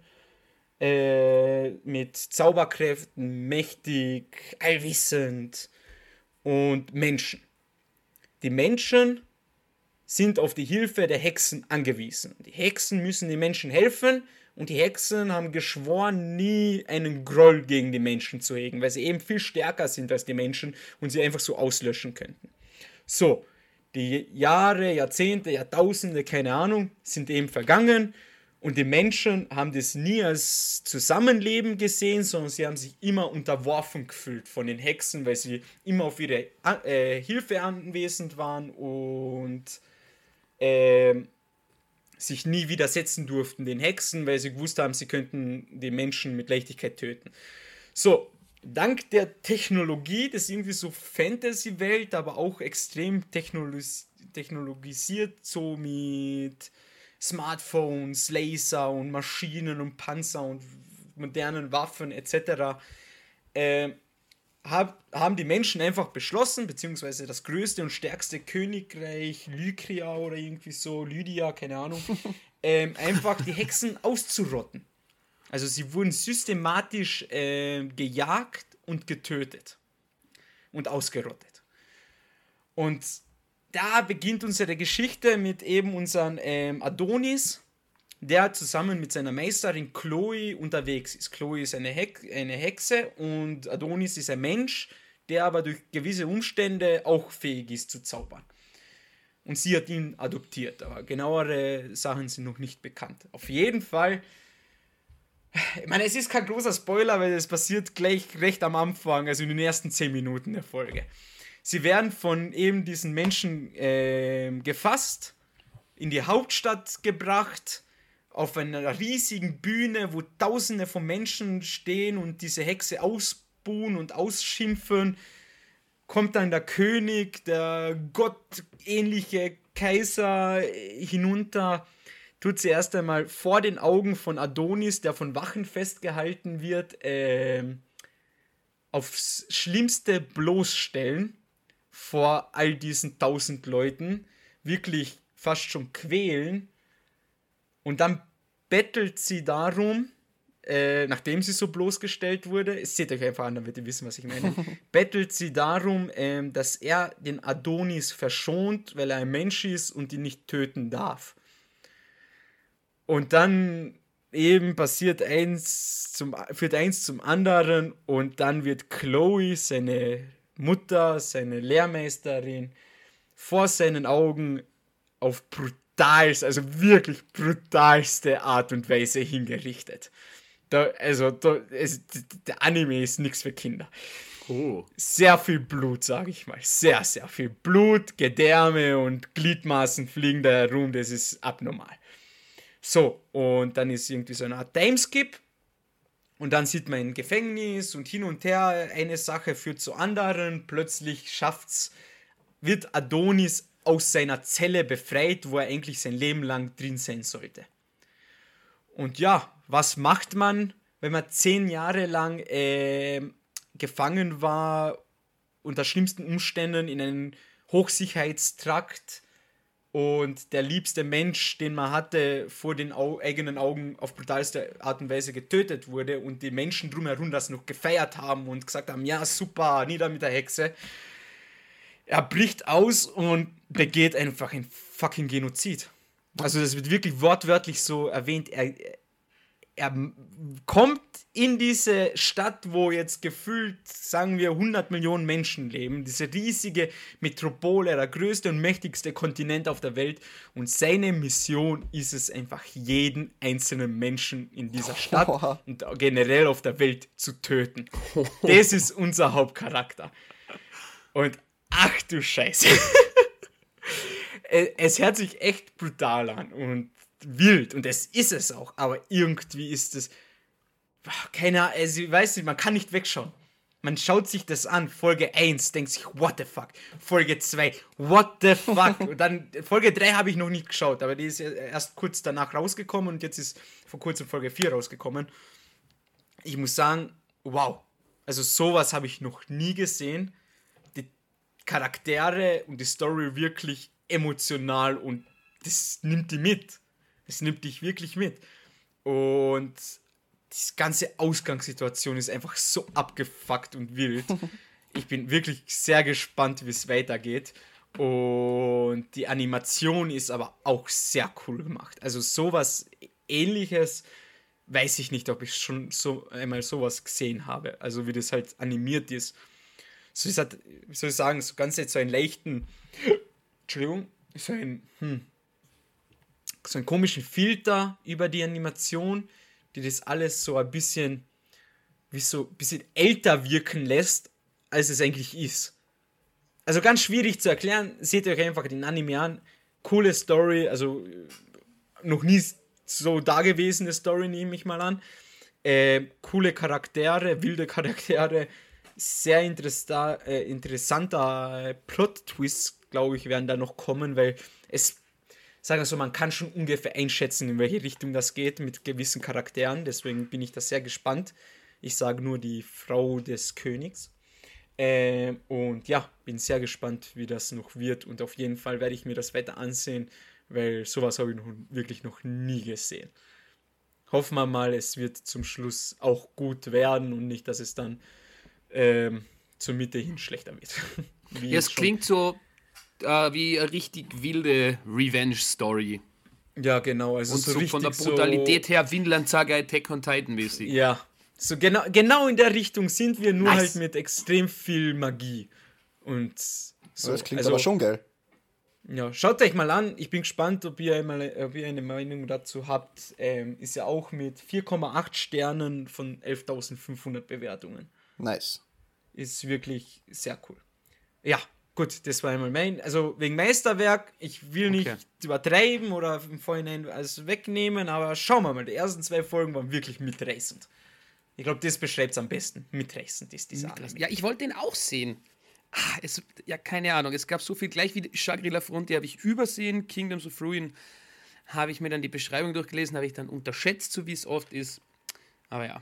Äh, mit Zauberkräften, mächtig, allwissend und Menschen. Die Menschen sind auf die Hilfe der Hexen angewiesen. Die Hexen müssen den Menschen helfen und die Hexen haben geschworen, nie einen Groll gegen die Menschen zu hegen, weil sie eben viel stärker sind als die Menschen und sie einfach so auslöschen könnten. So, die Jahre, Jahrzehnte, Jahrtausende, keine Ahnung, sind eben vergangen und die Menschen haben das nie als Zusammenleben gesehen, sondern sie haben sich immer unterworfen gefühlt von den Hexen, weil sie immer auf ihre äh, Hilfe anwesend waren und ähm, sich nie widersetzen durften den Hexen, weil sie gewusst haben, sie könnten die Menschen mit Leichtigkeit töten. So, dank der Technologie, das ist irgendwie so Fantasy-Welt, aber auch extrem technologis technologisiert, so mit Smartphones, Laser und Maschinen und Panzer und modernen Waffen etc. Äh, hab, haben die Menschen einfach beschlossen, beziehungsweise das größte und stärkste Königreich, Lykria oder irgendwie so, Lydia, keine Ahnung, ähm, einfach die Hexen auszurotten. Also sie wurden systematisch äh, gejagt und getötet und ausgerottet. Und da beginnt unsere Geschichte mit eben unserem ähm, Adonis, der zusammen mit seiner Meisterin Chloe unterwegs ist. Chloe ist eine, Hex eine Hexe und Adonis ist ein Mensch, der aber durch gewisse Umstände auch fähig ist zu zaubern. Und sie hat ihn adoptiert, aber genauere Sachen sind noch nicht bekannt. Auf jeden Fall, ich meine, es ist kein großer Spoiler, weil es passiert gleich recht am Anfang, also in den ersten 10 Minuten der Folge. Sie werden von eben diesen Menschen äh, gefasst, in die Hauptstadt gebracht, auf einer riesigen Bühne, wo Tausende von Menschen stehen und diese Hexe ausbuhen und ausschimpfen. Kommt dann der König, der gottähnliche Kaiser hinunter, tut sie erst einmal vor den Augen von Adonis, der von Wachen festgehalten wird, äh, aufs Schlimmste bloßstellen vor all diesen tausend Leuten, wirklich fast schon quälen. Und dann bettelt sie darum, äh, nachdem sie so bloßgestellt wurde, seht euch einfach an, damit ihr wissen, was ich meine, bettelt sie darum, äh, dass er den Adonis verschont, weil er ein Mensch ist und ihn nicht töten darf. Und dann eben passiert eins zum, führt eins zum anderen und dann wird Chloe, seine Mutter, seine Lehrmeisterin, vor seinen Augen auf brutalste, also wirklich brutalste Art und Weise hingerichtet. Da, also, da, es, der Anime ist nichts für Kinder. Oh. Sehr viel Blut, sage ich mal. Sehr, sehr viel Blut, Gedärme und Gliedmaßen fliegen da herum. Das ist abnormal. So, und dann ist irgendwie so eine Art Timeskip und dann sieht man ein Gefängnis und hin und her, eine Sache führt zur anderen. Plötzlich schafft's, wird Adonis aus seiner Zelle befreit, wo er eigentlich sein Leben lang drin sein sollte. Und ja, was macht man, wenn man zehn Jahre lang äh, gefangen war, unter schlimmsten Umständen in einem Hochsicherheitstrakt? und der liebste Mensch, den man hatte, vor den Au eigenen Augen auf brutalste Art und Weise getötet wurde und die Menschen drumherum das noch gefeiert haben und gesagt haben, ja super, nieder mit der Hexe. Er bricht aus und begeht einfach ein fucking Genozid. Also das wird wirklich wortwörtlich so erwähnt. Er, er kommt in diese Stadt, wo jetzt gefühlt, sagen wir, 100 Millionen Menschen leben, diese riesige Metropole, der größte und mächtigste Kontinent auf der Welt. Und seine Mission ist es einfach, jeden einzelnen Menschen in dieser Stadt oh. und generell auf der Welt zu töten. Das ist unser Hauptcharakter. Und ach du Scheiße. es hört sich echt brutal an und wild und es ist es auch, aber irgendwie ist es keine Ahnung, also, ich weiß nicht, man kann nicht wegschauen. Man schaut sich das an, Folge 1, denkt sich, what the fuck? Folge 2, what the fuck? und dann, Folge 3 habe ich noch nicht geschaut, aber die ist erst kurz danach rausgekommen und jetzt ist vor kurzem Folge 4 rausgekommen. Ich muss sagen, wow. Also sowas habe ich noch nie gesehen. Charaktere und die Story wirklich emotional und das nimmt die mit. Es nimmt dich wirklich mit. Und die ganze Ausgangssituation ist einfach so abgefuckt und wild. Ich bin wirklich sehr gespannt, wie es weitergeht. Und die Animation ist aber auch sehr cool gemacht. Also sowas ähnliches weiß ich nicht, ob ich schon so einmal sowas gesehen habe. Also wie das halt animiert ist. So ist halt, wie soll ich sagen, so ganz jetzt so einen leichten, Entschuldigung, so ein, hm, so einen komischen Filter über die Animation, die das alles so ein bisschen, wie so ein bisschen älter wirken lässt, als es eigentlich ist. Also ganz schwierig zu erklären, seht euch einfach den Anime an. Coole Story, also noch nie so dagewesene Story, nehme ich mal an. Äh, coole Charaktere, wilde Charaktere, sehr interessa äh, interessanter Plot-Twist, glaube ich, werden da noch kommen, weil es sagen wir so, man kann schon ungefähr einschätzen, in welche Richtung das geht mit gewissen Charakteren. Deswegen bin ich da sehr gespannt. Ich sage nur die Frau des Königs. Äh, und ja, bin sehr gespannt, wie das noch wird. Und auf jeden Fall werde ich mir das weiter ansehen, weil sowas habe ich noch, wirklich noch nie gesehen. hoffen wir mal, es wird zum Schluss auch gut werden und nicht, dass es dann ähm, zur Mitte hin schlechter wird. ja, es klingt so äh, wie eine richtig wilde Revenge-Story. Ja, genau. Also und so, so von der Brutalität so, her Windland Saga Attack on Titan mäßig. Ja, so genau, genau in der Richtung sind wir, nur nice. halt mit extrem viel Magie. Und so. Das klingt also, aber schon geil. Ja, schaut euch mal an. Ich bin gespannt, ob ihr, einmal, ob ihr eine Meinung dazu habt. Ähm, ist ja auch mit 4,8 Sternen von 11.500 Bewertungen. Nice. Ist wirklich sehr cool. Ja, gut, das war einmal mein. Also wegen Meisterwerk, ich will nicht okay. übertreiben oder im Vorhinein alles wegnehmen, aber schauen wir mal. Die ersten zwei Folgen waren wirklich mitreißend. Ich glaube, das beschreibt es am besten. Mitreißend ist dieser Anime. Ja, ich wollte den auch sehen. Ah, es, ja, keine Ahnung. Es gab so viel, gleich wie Shangri-La Frontier habe ich übersehen. Kingdoms of Ruin habe ich mir dann die Beschreibung durchgelesen, habe ich dann unterschätzt, so wie es oft ist. Aber ja.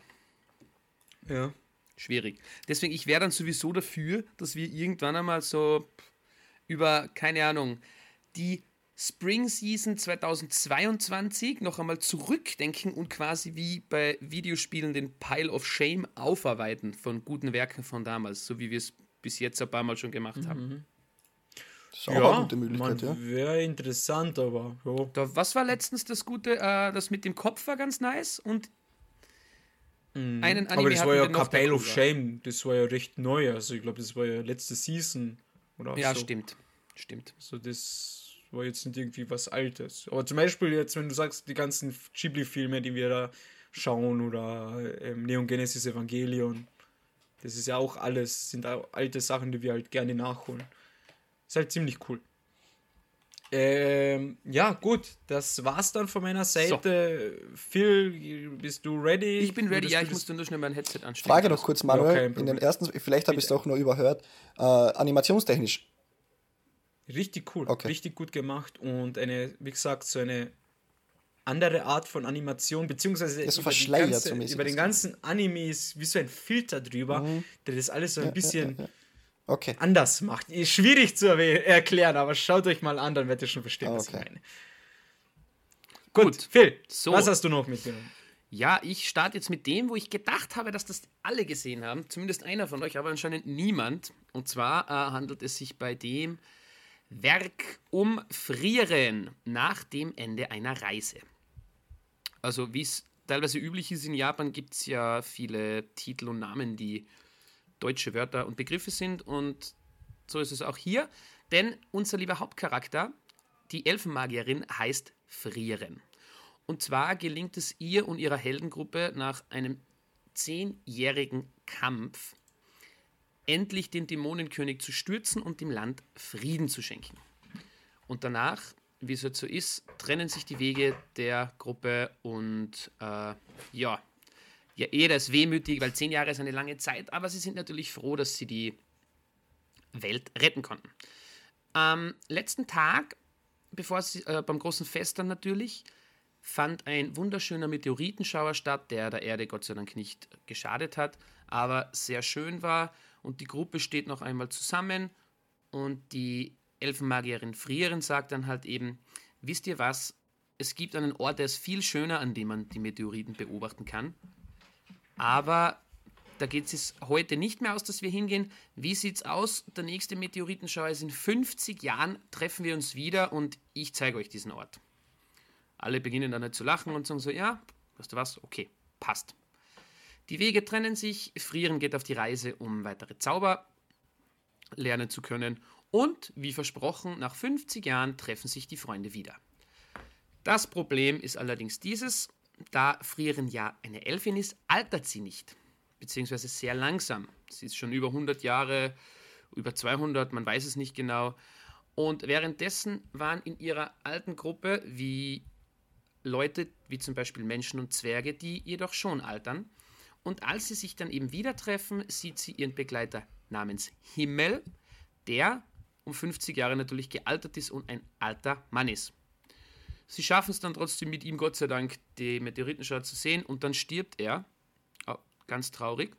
Ja. Schwierig. Deswegen, ich wäre dann sowieso dafür, dass wir irgendwann einmal so über, keine Ahnung, die Spring Season 2022 noch einmal zurückdenken und quasi wie bei Videospielen den Pile of Shame aufarbeiten von guten Werken von damals, so wie wir es bis jetzt ein paar Mal schon gemacht haben. Mhm. Das ist auch ja, eine gute Möglichkeit, ja. Wäre interessant, aber ja. Da, was war letztens das Gute? Äh, das mit dem Kopf war ganz nice und mhm. einen Anime Aber das war ja Capelle of Shame, das war ja recht neu. Also ich glaube, das war ja letzte Season oder Ja, so. stimmt. Stimmt. Also das war jetzt nicht irgendwie was Altes. Aber zum Beispiel jetzt, wenn du sagst, die ganzen Ghibli-Filme, die wir da schauen oder ähm, Neon Genesis Evangelion, das ist ja auch alles, sind auch alte Sachen, die wir halt gerne nachholen. Ist halt ziemlich cool. Ähm, ja, gut, das war's dann von meiner Seite. So. Phil, bist du ready? Ich bin ready, ja, ich musste nur schnell mein Headset anstellen. Frage noch kurz, Manuel. Ja, in den ersten, vielleicht habe ich es doch nur überhört. Äh, animationstechnisch. Richtig cool, okay. richtig gut gemacht und eine, wie gesagt, so eine andere Art von Animation, beziehungsweise über, ganze, über den ganzen Anime ist wie so ein Filter drüber, mhm. der das alles so ein ja, bisschen ja, ja, okay. anders macht. Ist schwierig zu erklären, aber schaut euch mal an, dann werdet ihr schon verstehen, okay. was ich meine. Gut, Gut. Phil, so. was hast du noch mitgenommen? Ja, ich starte jetzt mit dem, wo ich gedacht habe, dass das alle gesehen haben, zumindest einer von euch, aber anscheinend niemand. Und zwar äh, handelt es sich bei dem Werk um Frieren nach dem Ende einer Reise. Also wie es teilweise üblich ist in Japan, gibt es ja viele Titel und Namen, die deutsche Wörter und Begriffe sind. Und so ist es auch hier. Denn unser lieber Hauptcharakter, die Elfenmagierin, heißt Frieren. Und zwar gelingt es ihr und ihrer Heldengruppe nach einem zehnjährigen Kampf endlich den Dämonenkönig zu stürzen und dem Land Frieden zu schenken. Und danach wie es halt so ist, trennen sich die Wege der Gruppe und äh, ja, ja, eher das wehmütig, weil zehn Jahre ist eine lange Zeit, aber sie sind natürlich froh, dass sie die Welt retten konnten. Am letzten Tag, bevor sie, äh, beim großen Fest dann natürlich, fand ein wunderschöner Meteoritenschauer statt, der der Erde Gott sei Dank nicht geschadet hat, aber sehr schön war und die Gruppe steht noch einmal zusammen und die Elfenmagierin Frieren sagt dann halt eben, wisst ihr was, es gibt einen Ort, der ist viel schöner, an dem man die Meteoriten beobachten kann. Aber da geht es heute nicht mehr aus, dass wir hingehen. Wie sieht's aus? Der nächste Meteoritenschauer ist in 50 Jahren, treffen wir uns wieder und ich zeige euch diesen Ort. Alle beginnen dann halt zu lachen und sagen so, ja, weißt du was, okay, passt. Die Wege trennen sich, Frieren geht auf die Reise, um weitere Zauber lernen zu können und wie versprochen, nach 50 Jahren treffen sich die Freunde wieder. Das Problem ist allerdings dieses, da Frieren ja eine Elfin ist, altert sie nicht, beziehungsweise sehr langsam. Sie ist schon über 100 Jahre, über 200, man weiß es nicht genau. Und währenddessen waren in ihrer alten Gruppe wie Leute, wie zum Beispiel Menschen und Zwerge, die jedoch schon altern. Und als sie sich dann eben wieder treffen, sieht sie ihren Begleiter namens Himmel, der um 50 Jahre natürlich gealtert ist und ein alter Mann ist. Sie schaffen es dann trotzdem mit ihm, Gott sei Dank, die Meteoritenschau zu sehen und dann stirbt er. Oh, ganz traurig.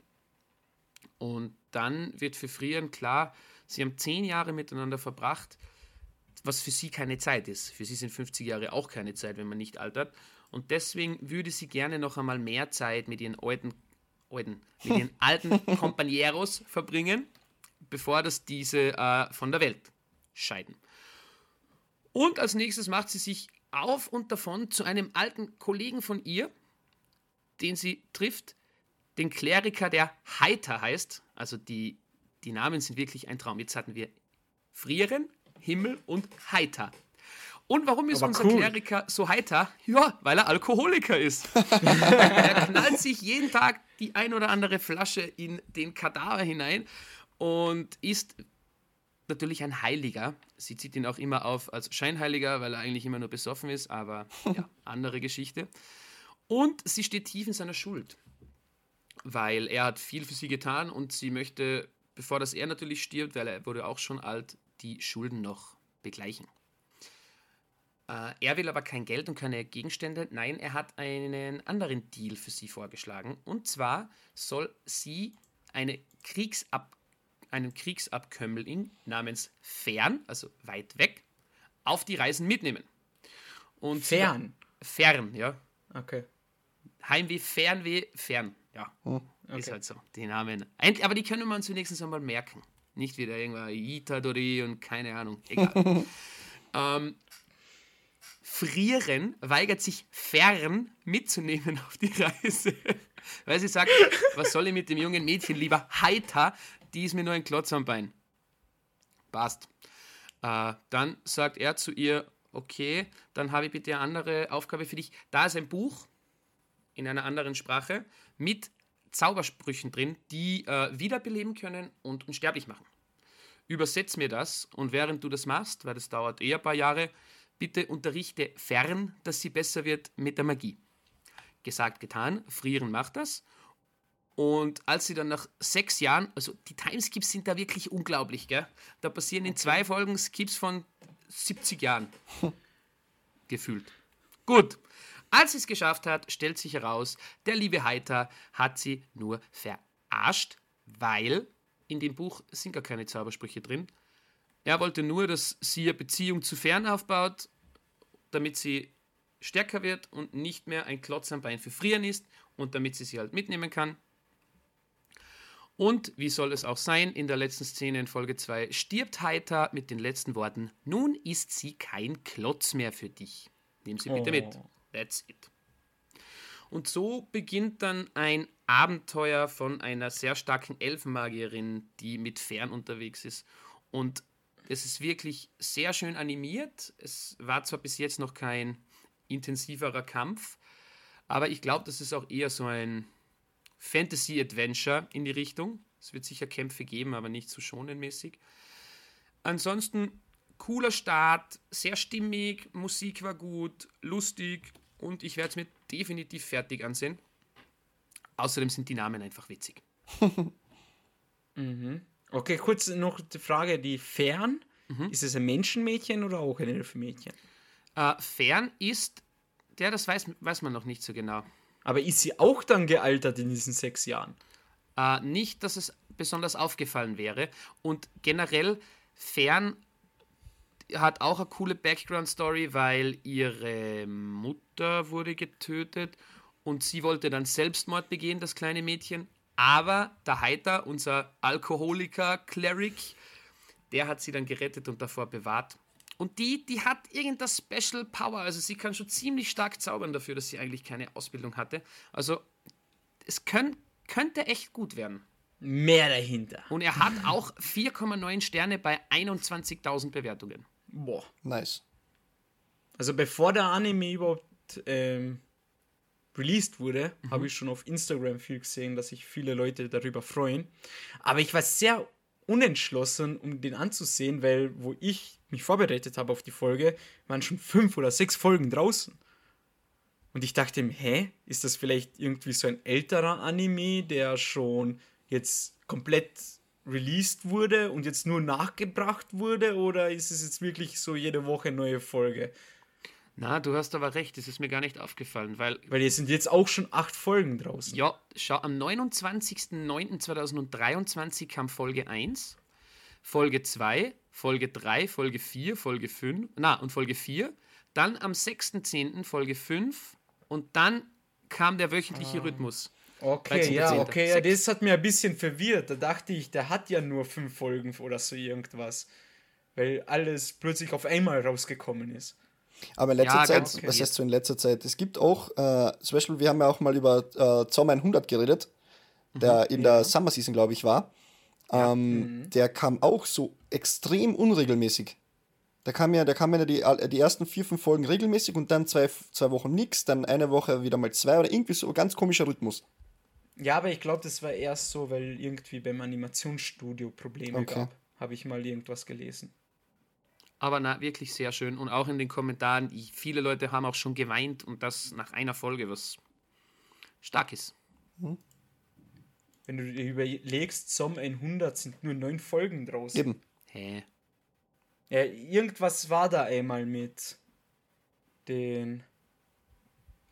Und dann wird für Frieren klar, sie haben zehn Jahre miteinander verbracht, was für sie keine Zeit ist. Für sie sind 50 Jahre auch keine Zeit, wenn man nicht altert. Und deswegen würde sie gerne noch einmal mehr Zeit mit ihren alten, alten mit ihren alten Compañeros verbringen, bevor das diese äh, von der Welt scheiden. Und als nächstes macht sie sich auf und davon zu einem alten Kollegen von ihr, den sie trifft, den Kleriker, der Heiter heißt. Also die, die Namen sind wirklich ein Traum. Jetzt hatten wir Frieren, Himmel und Heiter. Und warum ist Aber unser cool. Kleriker so heiter? Ja, weil er Alkoholiker ist. er knallt sich jeden Tag die ein oder andere Flasche in den Kadaver hinein und ist natürlich ein Heiliger. Sie zieht ihn auch immer auf als Scheinheiliger, weil er eigentlich immer nur besoffen ist, aber ja, andere Geschichte. Und sie steht tief in seiner Schuld, weil er hat viel für sie getan und sie möchte, bevor das er natürlich stirbt, weil er wurde auch schon alt, die Schulden noch begleichen. Äh, er will aber kein Geld und keine Gegenstände. Nein, er hat einen anderen Deal für sie vorgeschlagen. Und zwar soll sie eine Kriegsab einen Kriegsabkömmling namens Fern, also weit weg, auf die Reisen mitnehmen. Und Fern. Fern, ja. Okay. Heimweh, Fernweh, Fern. Ja, ist Okay. halt so. Die Namen. Aber die können wir uns wenigstens einmal merken. Nicht wieder irgendwann Itadori und keine Ahnung. Egal. ähm, Frieren weigert sich fern mitzunehmen auf die Reise. Weil sie sagt, was soll ich mit dem jungen Mädchen lieber heiter, die ist mir nur ein Klotz am Bein. Passt. Äh, dann sagt er zu ihr, okay, dann habe ich bitte eine andere Aufgabe für dich. Da ist ein Buch in einer anderen Sprache mit Zaubersprüchen drin, die äh, wiederbeleben können und unsterblich machen. Übersetz mir das und während du das machst, weil das dauert eher ein paar Jahre, bitte unterrichte fern, dass sie besser wird mit der Magie. Gesagt, getan, Frieren macht das. Und als sie dann nach sechs Jahren, also die Timeskips sind da wirklich unglaublich, gell? Da passieren in zwei Folgen Skips von 70 Jahren. Gefühlt. Gut. Als sie es geschafft hat, stellt sich heraus, der liebe Heiter hat sie nur verarscht, weil in dem Buch sind gar keine Zaubersprüche drin. Er wollte nur, dass sie ihre Beziehung zu Fern aufbaut, damit sie stärker wird und nicht mehr ein Klotz am Bein für Frieren ist und damit sie sie halt mitnehmen kann. Und wie soll es auch sein, in der letzten Szene in Folge 2 stirbt Heiter mit den letzten Worten: Nun ist sie kein Klotz mehr für dich. Nimm sie bitte Oh. mit. That's it. Und so beginnt dann ein Abenteuer von einer sehr starken Elfenmagierin, die mit Fern unterwegs ist. Und es ist wirklich sehr schön animiert. Es war zwar bis jetzt noch kein intensiverer Kampf, aber ich glaube, das ist auch eher so ein Fantasy-Adventure in die Richtung. Es wird sicher Kämpfe geben, aber nicht so schonenmäßig. Ansonsten cooler Start, sehr stimmig, Musik war gut, lustig und ich werde es mir definitiv fertig ansehen. Außerdem sind die Namen einfach witzig. Okay, kurz noch die Frage, die Fern, ist es ein Menschenmädchen oder auch ein Elfenmädchen? Äh, Fern ist, der, das weiß, weiß man noch nicht so genau. Aber ist sie auch dann gealtert in diesen sechs Jahren? Äh, nicht, dass es besonders aufgefallen wäre. Und generell, Fern hat auch eine coole Background-Story, weil ihre Mutter wurde getötet und sie wollte dann Selbstmord begehen, das kleine Mädchen. Aber der Heiter, unser Alkoholiker-Cleric, der hat sie dann gerettet und davor bewahrt. Und die, die hat irgendeine Special Power. Also sie kann schon ziemlich stark zaubern dafür, dass sie eigentlich keine Ausbildung hatte. Also es könnt, könnte echt gut werden. Mehr dahinter. Und er hat auch 4,9 Sterne bei 21.000 Bewertungen. Boah. Nice. Also bevor der Anime überhaupt ähm, released wurde, habe ich schon auf Instagram viel gesehen, dass sich viele Leute darüber freuen. Aber ich war sehr unentschlossen, um den anzusehen, weil wo ich mich vorbereitet habe auf die Folge, waren schon fünf oder sechs Folgen draußen. Und ich dachte mir, hä, ist das vielleicht irgendwie so ein älterer Anime, der schon jetzt komplett released wurde und jetzt nur nachgebracht wurde? Oder ist es jetzt wirklich so jede Woche neue Folge? Na, du hast aber recht, das ist mir gar nicht aufgefallen, weil, Weil jetzt sind jetzt auch schon acht Folgen draußen. ja, schau, am 29.09.2023 kam Folge 1, Folge 2, Folge 3, Folge 4, Folge 5, na, und Folge 4. Dann am 6.10. Folge 5, und dann kam der wöchentliche Rhythmus. Okay, 13. ja, 10.. okay, ja, das hat mir ein bisschen verwirrt. Da dachte ich, der hat ja nur fünf Folgen oder so irgendwas. Weil alles plötzlich auf einmal rausgekommen ist. Aber in letzter Ja, Zeit, ganz was okay. heißt so in letzter Zeit? Es gibt auch, äh, zum Beispiel, wir haben ja auch mal über äh, Zom 100 geredet, der in der Summer Season, glaube ich, war. Ähm, Der kam auch so extrem unregelmäßig. Da kam ja, da kamen ja die, all- die ersten vier, fünf Folgen regelmäßig und dann zwei, zwei Wochen nix, dann eine Woche wieder mal zwei oder irgendwie so ein ganz komischer Rhythmus. Ja, aber ich glaube, das war erst so, weil irgendwie beim Animationsstudio Probleme Okay. gab. Habe ich mal irgendwas gelesen. Aber na, wirklich sehr schön. Und auch in den Kommentaren, viele Leute haben auch schon geweint und das nach einer Folge, was stark ist. Wenn du dir überlegst, Som 100 sind nur neun Folgen draus. Eben. Hä? Ja, irgendwas war da einmal mit den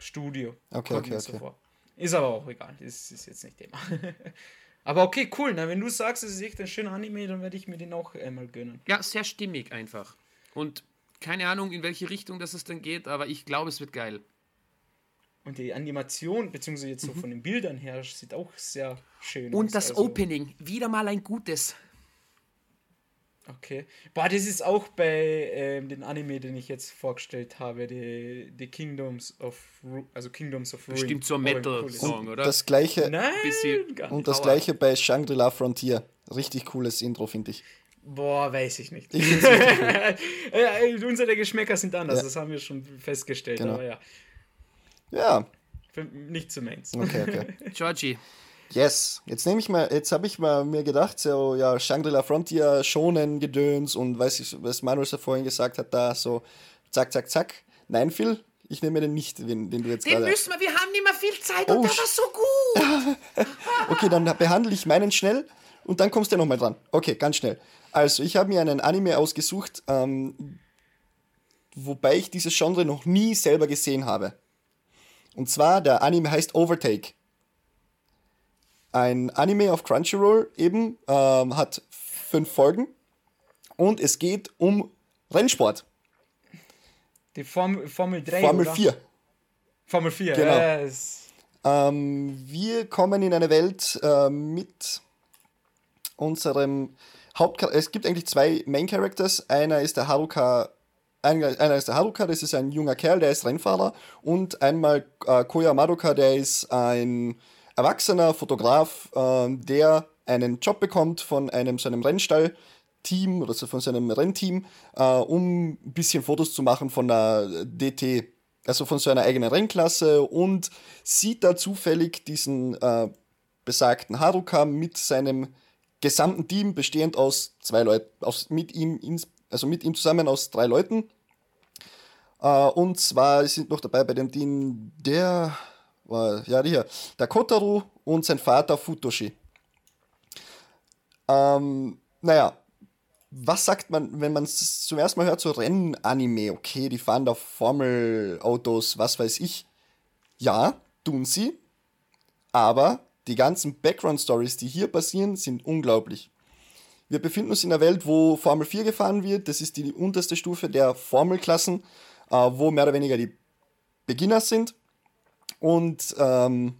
Studio. Okay, Kommt okay, so okay. vor. Ist aber auch egal, das ist jetzt nicht Thema. aber okay, cool. Na, wenn du sagst, es ist echt ein schöner Anime, dann werde ich mir den auch einmal gönnen. Ja, sehr stimmig einfach. Und keine Ahnung, in welche Richtung das es dann geht, aber ich glaube, es wird geil. Und die Animation, beziehungsweise jetzt so von den Bildern her, sieht auch sehr schön aus. Und das Also, Opening, wieder mal ein gutes. Okay. Boah, das ist auch bei ähm, den Anime, den ich jetzt vorgestellt habe, die, die Kingdoms of Ru also Kingdoms of Ruin. Bestimmt so ein Metal-Song, oder? Das gleiche, Nein, Bisschen- gar und das Aua. gleiche bei Shangri-La Frontier. Richtig cooles Intro, finde ich. Boah, weiß ich nicht. Ich cool. ja, ey, unsere Geschmäcker sind anders, Ja. das haben wir schon festgestellt. Genau. Aber ja, Ja, für, nicht zu meins. okay, okay. Georgie, Yes, jetzt nehme ich mal, jetzt habe ich mal mir gedacht, so ja, Shangri-La Frontier, Shonen, Gedöns und weiß ich, was Manuel so vorhin gesagt hat, da so zack, zack, zack. Nein, Phil, ich nehme den nicht, den, den du jetzt den gerade. müssen wir, wir haben nicht mehr viel Zeit Oh, und der war so gut. Okay, dann behandle ich meinen schnell und dann kommst du nochmal dran. Okay, ganz schnell. Also, ich habe mir einen Anime ausgesucht, ähm, wobei ich dieses Genre noch nie selber gesehen habe. Und zwar, der Anime heißt Overtake. Ein Anime auf Crunchyroll eben, ähm, hat fünf Folgen und es geht um Rennsport. Die Form, Formel 3. Formel oder? 4. Formel 4, Genau. ja, es- Ähm, wir kommen in eine Welt äh, mit unserem Hauptcharakter. Es gibt eigentlich zwei Main Characters. Einer ist der Haruka. Einer, ist der Haruka, das ist ein junger Kerl, der ist Rennfahrer. Und einmal äh, Koya Madoka, der ist ein erwachsener Fotograf, ähm, der einen Job bekommt von einem so einem Rennstall-Team oder so von seinem Rennteam, äh, um ein bisschen Fotos zu machen von der DT, also von seiner eigenen Rennklasse und sieht da zufällig diesen äh, besagten Haruka mit seinem gesamten Team bestehend aus zwei Leuten, mit ihm, ins, also mit ihm zusammen aus drei Leuten. Äh, und zwar sind noch dabei bei dem Team der, war, ja, hier, der Kotaru und sein Vater Futoshi. Ähm, naja, was sagt man, wenn man es zum ersten Mal hört, so Rennanime, okay, die fahren da Formelautos, was weiß ich. Ja, tun sie, aber die ganzen Background-Stories, die hier passieren, sind unglaublich. Wir befinden uns in einer Welt, wo Formel 4 gefahren wird. Das ist die unterste Stufe der Formelklassen, äh, wo mehr oder weniger die Beginner sind. Und, ähm,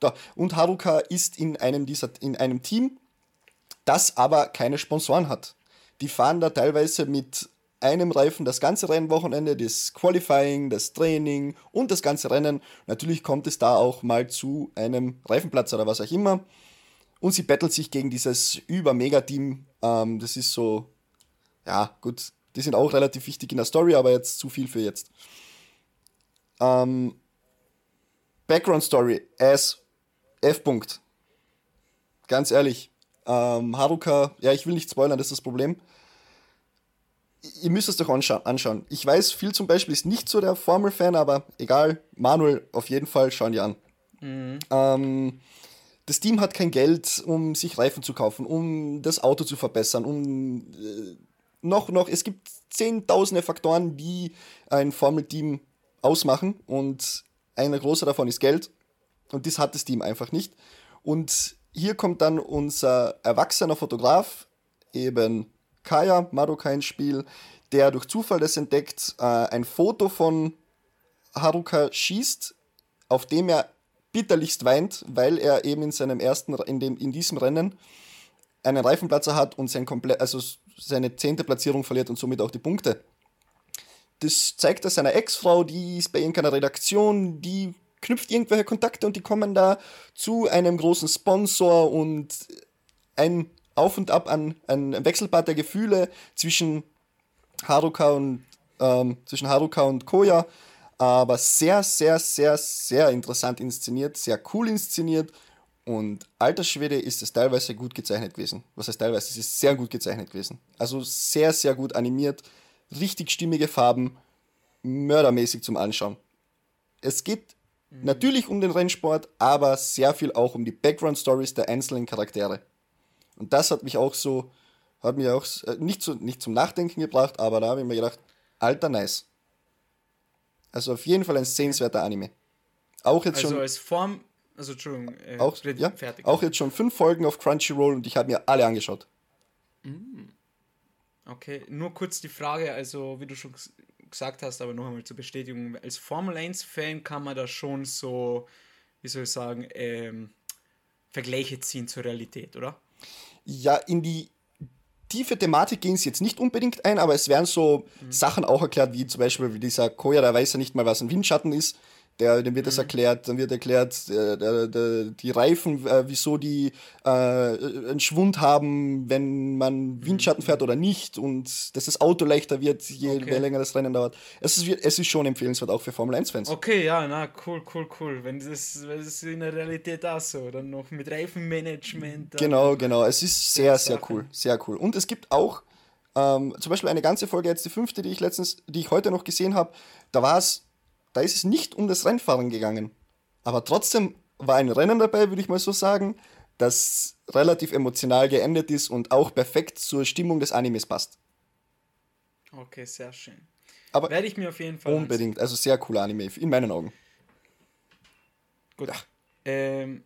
da. Und Haruka ist in einem, dieser, in einem Team, das aber keine Sponsoren hat. Die fahren da teilweise mit einem Reifen das ganze Rennwochenende, das Qualifying, das Training und das ganze Rennen. Natürlich kommt es da auch mal zu einem Reifenplatz oder was auch immer. Und sie battelt sich gegen dieses Über-Mega-Team. Ähm, das ist so, ja, gut, die sind auch relativ wichtig in der Story, aber jetzt zu viel für jetzt. Ähm, Background Story, S, F. -Punkt. Ganz ehrlich, ähm, Haruka, ja, ich will nicht spoilern, das ist das Problem. Ihr müsst es doch anscha anschauen. Ich weiß, viel zum Beispiel ist nicht so der Formel-Fan, aber egal, Manuel auf jeden Fall, schauen die an. Ähm, das Team hat kein Geld, um sich Reifen zu kaufen, um das Auto zu verbessern, um äh, noch, noch, es gibt zehntausende Faktoren, die ein Formelteam ausmachen und einer große davon ist Geld und das hat das Team einfach nicht. Und hier kommt dann unser erwachsener Fotograf, eben Kaya Madoka ins Spiel, der durch Zufall das entdeckt, äh, ein Foto von Haruka schießt, auf dem er bitterlichst weint, weil er eben in seinem ersten, in, dem, in diesem Rennen einen Reifenplatzer hat und sein komplett, also seine zehnte Platzierung verliert und somit auch die Punkte. Das zeigt er seiner Ex-Frau, die ist bei irgendeiner Redaktion, die knüpft irgendwelche Kontakte und die kommen da zu einem großen Sponsor und ein Auf und Ab an ein Wechselbad der Gefühle zwischen Haruka und ähm, zwischen Haruka und Koya, aber sehr, sehr, sehr, sehr interessant inszeniert, sehr cool inszeniert und alter Schwede ist es teilweise gut gezeichnet gewesen. Was heißt teilweise? Es ist sehr gut gezeichnet gewesen. Also sehr, sehr gut animiert, richtig stimmige Farben, mördermäßig zum Anschauen. Es geht mhm. natürlich um den Rennsport, aber sehr viel auch um die Background-Stories der einzelnen Charaktere. Und das hat mich auch so, hat mich auch äh, nicht, zu, nicht zum Nachdenken gebracht, aber da habe ich mir gedacht, alter nice. Also auf jeden Fall ein sehenswerter Anime. Auch jetzt also schon. als Form, also Entschuldigung, äh, auch, ja, fertig. auch jetzt schon fünf Folgen auf Crunchyroll und ich habe mir alle angeschaut. Mm. Okay, nur kurz die Frage, also wie du schon gesagt hast, aber noch einmal zur Bestätigung, als Formel 1-Fan kann man da schon so, wie soll ich sagen, ähm, Vergleiche ziehen zur Realität, oder? Ja, in die tiefe Thematik gehen sie jetzt nicht unbedingt ein, aber es werden so mhm. Sachen auch erklärt, wie zum Beispiel wie dieser Koya, der weiß ja nicht mal, was ein Windschatten ist der, dem wird das mhm. erklärt, dann wird erklärt, äh, der, der, die Reifen, äh, wieso die äh, einen Schwund haben, wenn man mhm. Windschatten fährt oder nicht und dass das Auto leichter wird, je okay. länger das Rennen dauert. Es ist, es ist schon empfehlenswert, auch für Formel 1-Fans. Okay, ja, na, cool, cool, cool. Wenn das, wenn das in der Realität auch so, dann noch mit Reifenmanagement. Genau, genau. Es ist sehr, sehr cool. Sehr cool. Und es gibt auch ähm, zum Beispiel eine ganze Folge, jetzt die fünfte, die ich letztens, die ich heute noch gesehen habe, da war es da ist es nicht um das Rennfahren gegangen. Aber trotzdem war ein Rennen dabei, würde ich mal so sagen, das relativ emotional geendet ist und auch perfekt zur Stimmung des Animes passt. Okay, sehr schön. Aber werde ich mir auf jeden Fall. Unbedingt, ansehen. also sehr cooler Anime, in meinen Augen. Gut. Ja. Ähm,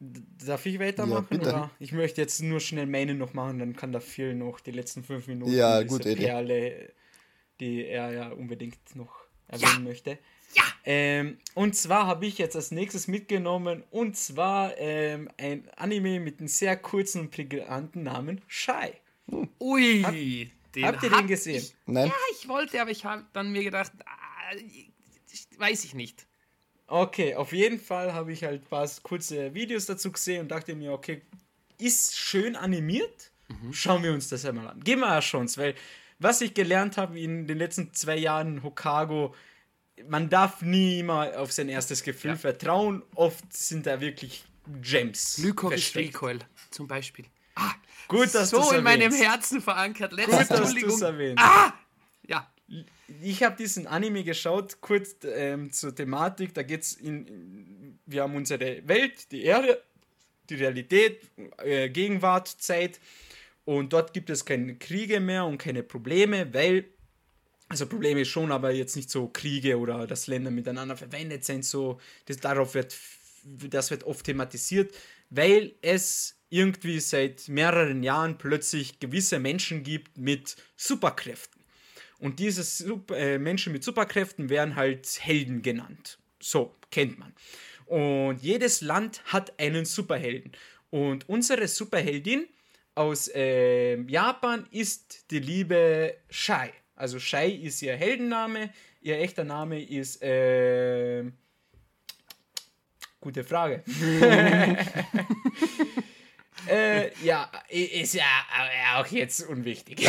darf ich weitermachen? Ja, oder? Ich möchte jetzt nur schnell meine noch machen, dann kann da viel noch die letzten fünf Minuten. Ja, gut, Perle, die er ja unbedingt noch erwähnen ja. möchte. Ja! Ähm, und zwar habe ich jetzt als nächstes mitgenommen, und zwar ähm, ein Anime mit einem sehr kurzen und prägnanten Namen, Shy. Hm. Ui! Hab, habt ihr den gesehen? Ich, Nein. Ja, ich wollte, aber ich habe dann mir gedacht, ah, weiß ich nicht. Okay, auf jeden Fall habe ich halt ein paar kurze Videos dazu gesehen und dachte mir, okay, ist schön animiert. Mhm. Schauen wir uns das einmal an. Geben wir eine Chance, weil was ich gelernt habe in den letzten zwei Jahren in Hokago, man darf nie mal auf sein erstes Gefühl ja. vertrauen. Oft sind da wirklich Gems. Lycorisch Recoil zum Beispiel. Ah, gut, dass so in meinem Herzen verankert. Letzte gut, dass du es erwähnst. Ah, ja. Ich habe diesen Anime geschaut, kurz ähm, zur Thematik. Da geht es in, wir haben unsere Welt, die Erde, die Realität, äh, Gegenwart, Zeit und dort gibt es keine Kriege mehr und keine Probleme, weil, also Probleme schon, aber jetzt nicht so Kriege oder dass Länder miteinander verwendet sind, so, das, darauf wird, das wird oft thematisiert, weil es irgendwie seit mehreren Jahren plötzlich gewisse Menschen gibt mit Superkräften. Und diese Super, äh, Menschen mit Superkräften werden halt Helden genannt. So, kennt man. Und jedes Land hat einen Superhelden. Und unsere Superheldin aus äh, Japan ist die liebe Shai. Also Shai ist ihr Heldenname, ihr echter Name ist äh, gute Frage. äh, ja, ist ja auch jetzt unwichtig.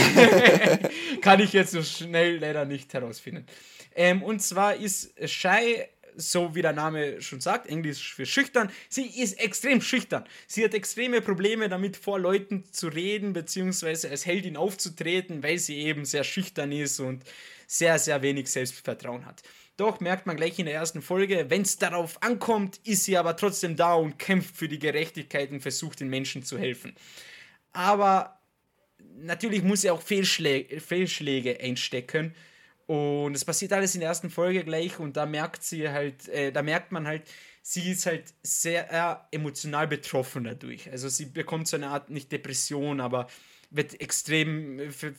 Kann ich jetzt so schnell leider nicht herausfinden. Ähm, und zwar ist Shai so wie der Name schon sagt, Englisch für schüchtern. Sie ist extrem schüchtern. Sie hat extreme Probleme damit, vor Leuten zu reden, beziehungsweise als Heldin aufzutreten, weil sie eben sehr schüchtern ist und sehr, sehr wenig Selbstvertrauen hat. Doch merkt man gleich in der ersten Folge, wenn es darauf ankommt, ist sie aber trotzdem da und kämpft für die Gerechtigkeit und versucht den Menschen zu helfen. Aber natürlich muss sie auch Fehlschläge, Fehlschläge einstecken und es passiert alles in der ersten Folge gleich und da merkt sie halt, äh, da merkt man halt, sie ist halt sehr äh, emotional betroffen dadurch. Also sie bekommt so eine Art, nicht Depression, aber wird extrem ver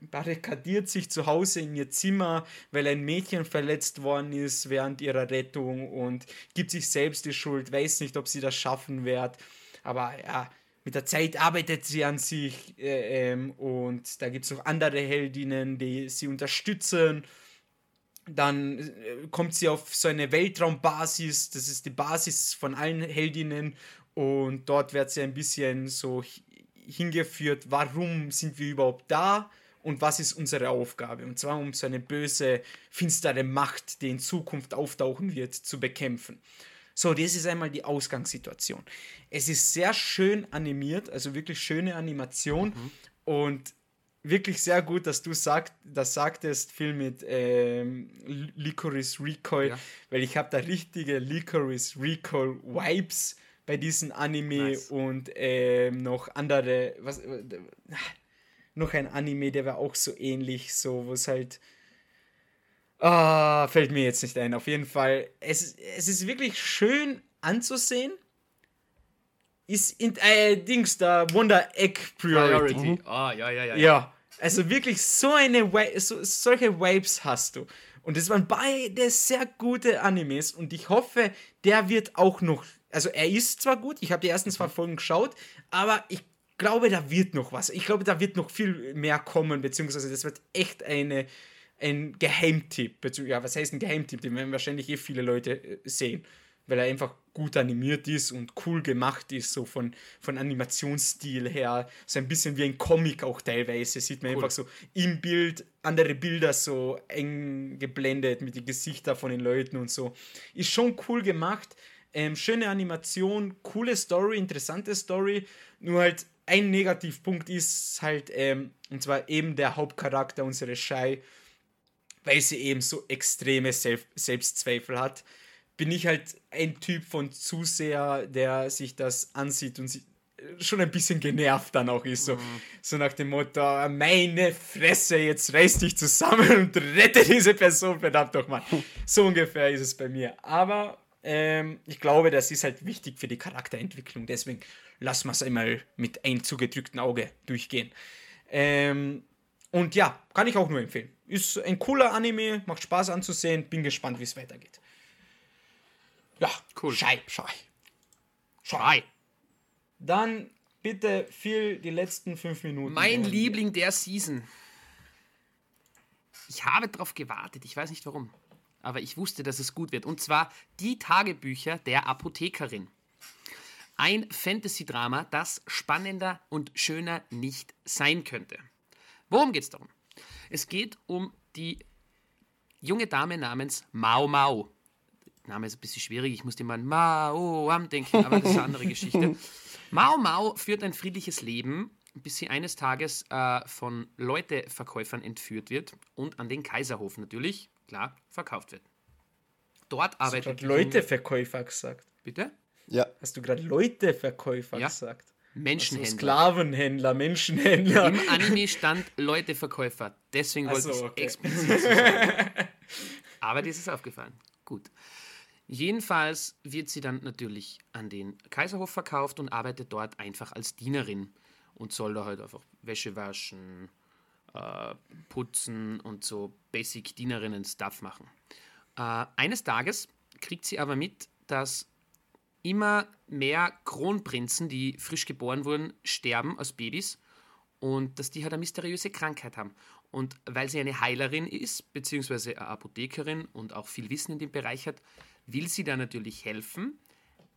barrikadiert sich zu Hause in ihr Zimmer, weil ein Mädchen verletzt worden ist während ihrer Rettung und gibt sich selbst die Schuld, weiß nicht, ob sie das schaffen wird. Aber ja, mit der Zeit arbeitet sie an sich äh, ähm, und da gibt es noch andere Heldinnen, die sie unterstützen. Dann äh, kommt sie auf so eine Weltraumbasis, das ist die Basis von allen Heldinnen und dort wird sie ein bisschen so hingeführt, warum sind wir überhaupt da und was ist unsere Aufgabe. Und zwar um so eine böse, finstere Macht, die in Zukunft auftauchen wird, zu bekämpfen. So, das ist einmal die Ausgangssituation. Es ist sehr schön animiert, also wirklich schöne Animation mhm. und wirklich sehr gut, dass du sagt, das sagtest, Film mit ähm, Licorice Recoil, ja. weil ich habe da richtige Licorice Recoil Vibes bei diesem Anime nice. und ähm, noch andere, was, äh, noch ein Anime, der war auch so ähnlich, so, wo es halt, ah, fällt mir jetzt nicht ein. Auf jeden Fall, es, es ist wirklich schön anzusehen. Ist in, äh, Dings da, Wonder Egg Priority. Priority. Ah, ja, ja, ja. Ja, also wirklich so eine, so, solche Vibes hast du. Und es waren beide sehr gute Animes und ich hoffe, der wird auch noch also er ist zwar gut, ich habe die ersten zwei mhm. Folgen geschaut, aber ich glaube, da wird noch was. Ich glaube, da wird noch viel mehr kommen, beziehungsweise das wird echt eine, ein Geheimtipp. Ja, was heißt ein Geheimtipp? Den werden wahrscheinlich eh viele Leute äh, sehen, weil er einfach gut animiert ist und cool gemacht ist, so von, von Animationsstil her. So ein bisschen wie ein Comic auch teilweise. Sieht man cool. einfach so im Bild andere Bilder so eng geblendet mit den Gesichtern von den Leuten und so. Ist schon cool gemacht. Ähm, schöne Animation, coole Story, interessante Story. Nur halt ein Negativpunkt ist halt, ähm, und zwar eben der Hauptcharakter, unsere Shai, weil sie eben so extreme Self Selbstzweifel hat, bin ich halt ein Typ von Zuseher, der sich das ansieht und sie schon ein bisschen genervt dann auch ist. So, mhm. so nach dem Motto, meine Fresse, jetzt reiß dich zusammen und rette diese Person, verdammt doch mal. So ungefähr ist es bei mir. Aber ähm, ich glaube, das ist halt wichtig für die Charakterentwicklung. Deswegen lassen wir es einmal mit ein zugedrückten Auge durchgehen. Ähm, und ja, kann ich auch nur empfehlen. Ist ein cooler Anime, macht Spaß anzusehen. Bin gespannt, wie es weitergeht. Ja, cool. Schei. Schei. Schei. Dann bitte viel die letzten fünf Minuten. Mein Liebling der Season. Ich habe darauf gewartet. Ich weiß nicht warum aber ich wusste, dass es gut wird. Und zwar die Tagebücher der Apothekerin. Ein Fantasy-Drama, das spannender und schöner nicht sein könnte. Worum geht es darum? Es geht um die junge Dame namens Mao Mao. Der Name ist ein bisschen schwierig, ich musste immer an Mao am denken, aber das ist eine andere Geschichte. Mao Mao führt ein friedliches Leben, bis sie eines Tages äh, von Leuteverkäufern entführt wird und an den Kaiserhof natürlich klar, verkauft wird. Dort arbeitet. Hast du gerade Leuteverkäufer gesagt? Bitte? Ja. Hast du gerade Leuteverkäufer ja. gesagt? Menschenhändler. Also Sklavenhändler, Menschenhändler. Im Anime stand Leuteverkäufer. Deswegen wollte so, ich okay. explizit so sagen. Aber dir ist es aufgefallen. Gut. Jedenfalls wird sie dann natürlich an den Kaiserhof verkauft und arbeitet dort einfach als Dienerin und soll da halt einfach Wäsche waschen, äh, putzen und so Basic-Dienerinnen-Stuff machen. Äh, eines Tages kriegt sie aber mit, dass immer mehr Kronprinzen, die frisch geboren wurden, sterben als Babys und dass die halt eine mysteriöse Krankheit haben. Und weil sie eine Heilerin ist, beziehungsweise eine Apothekerin und auch viel Wissen in dem Bereich hat, will sie da natürlich helfen.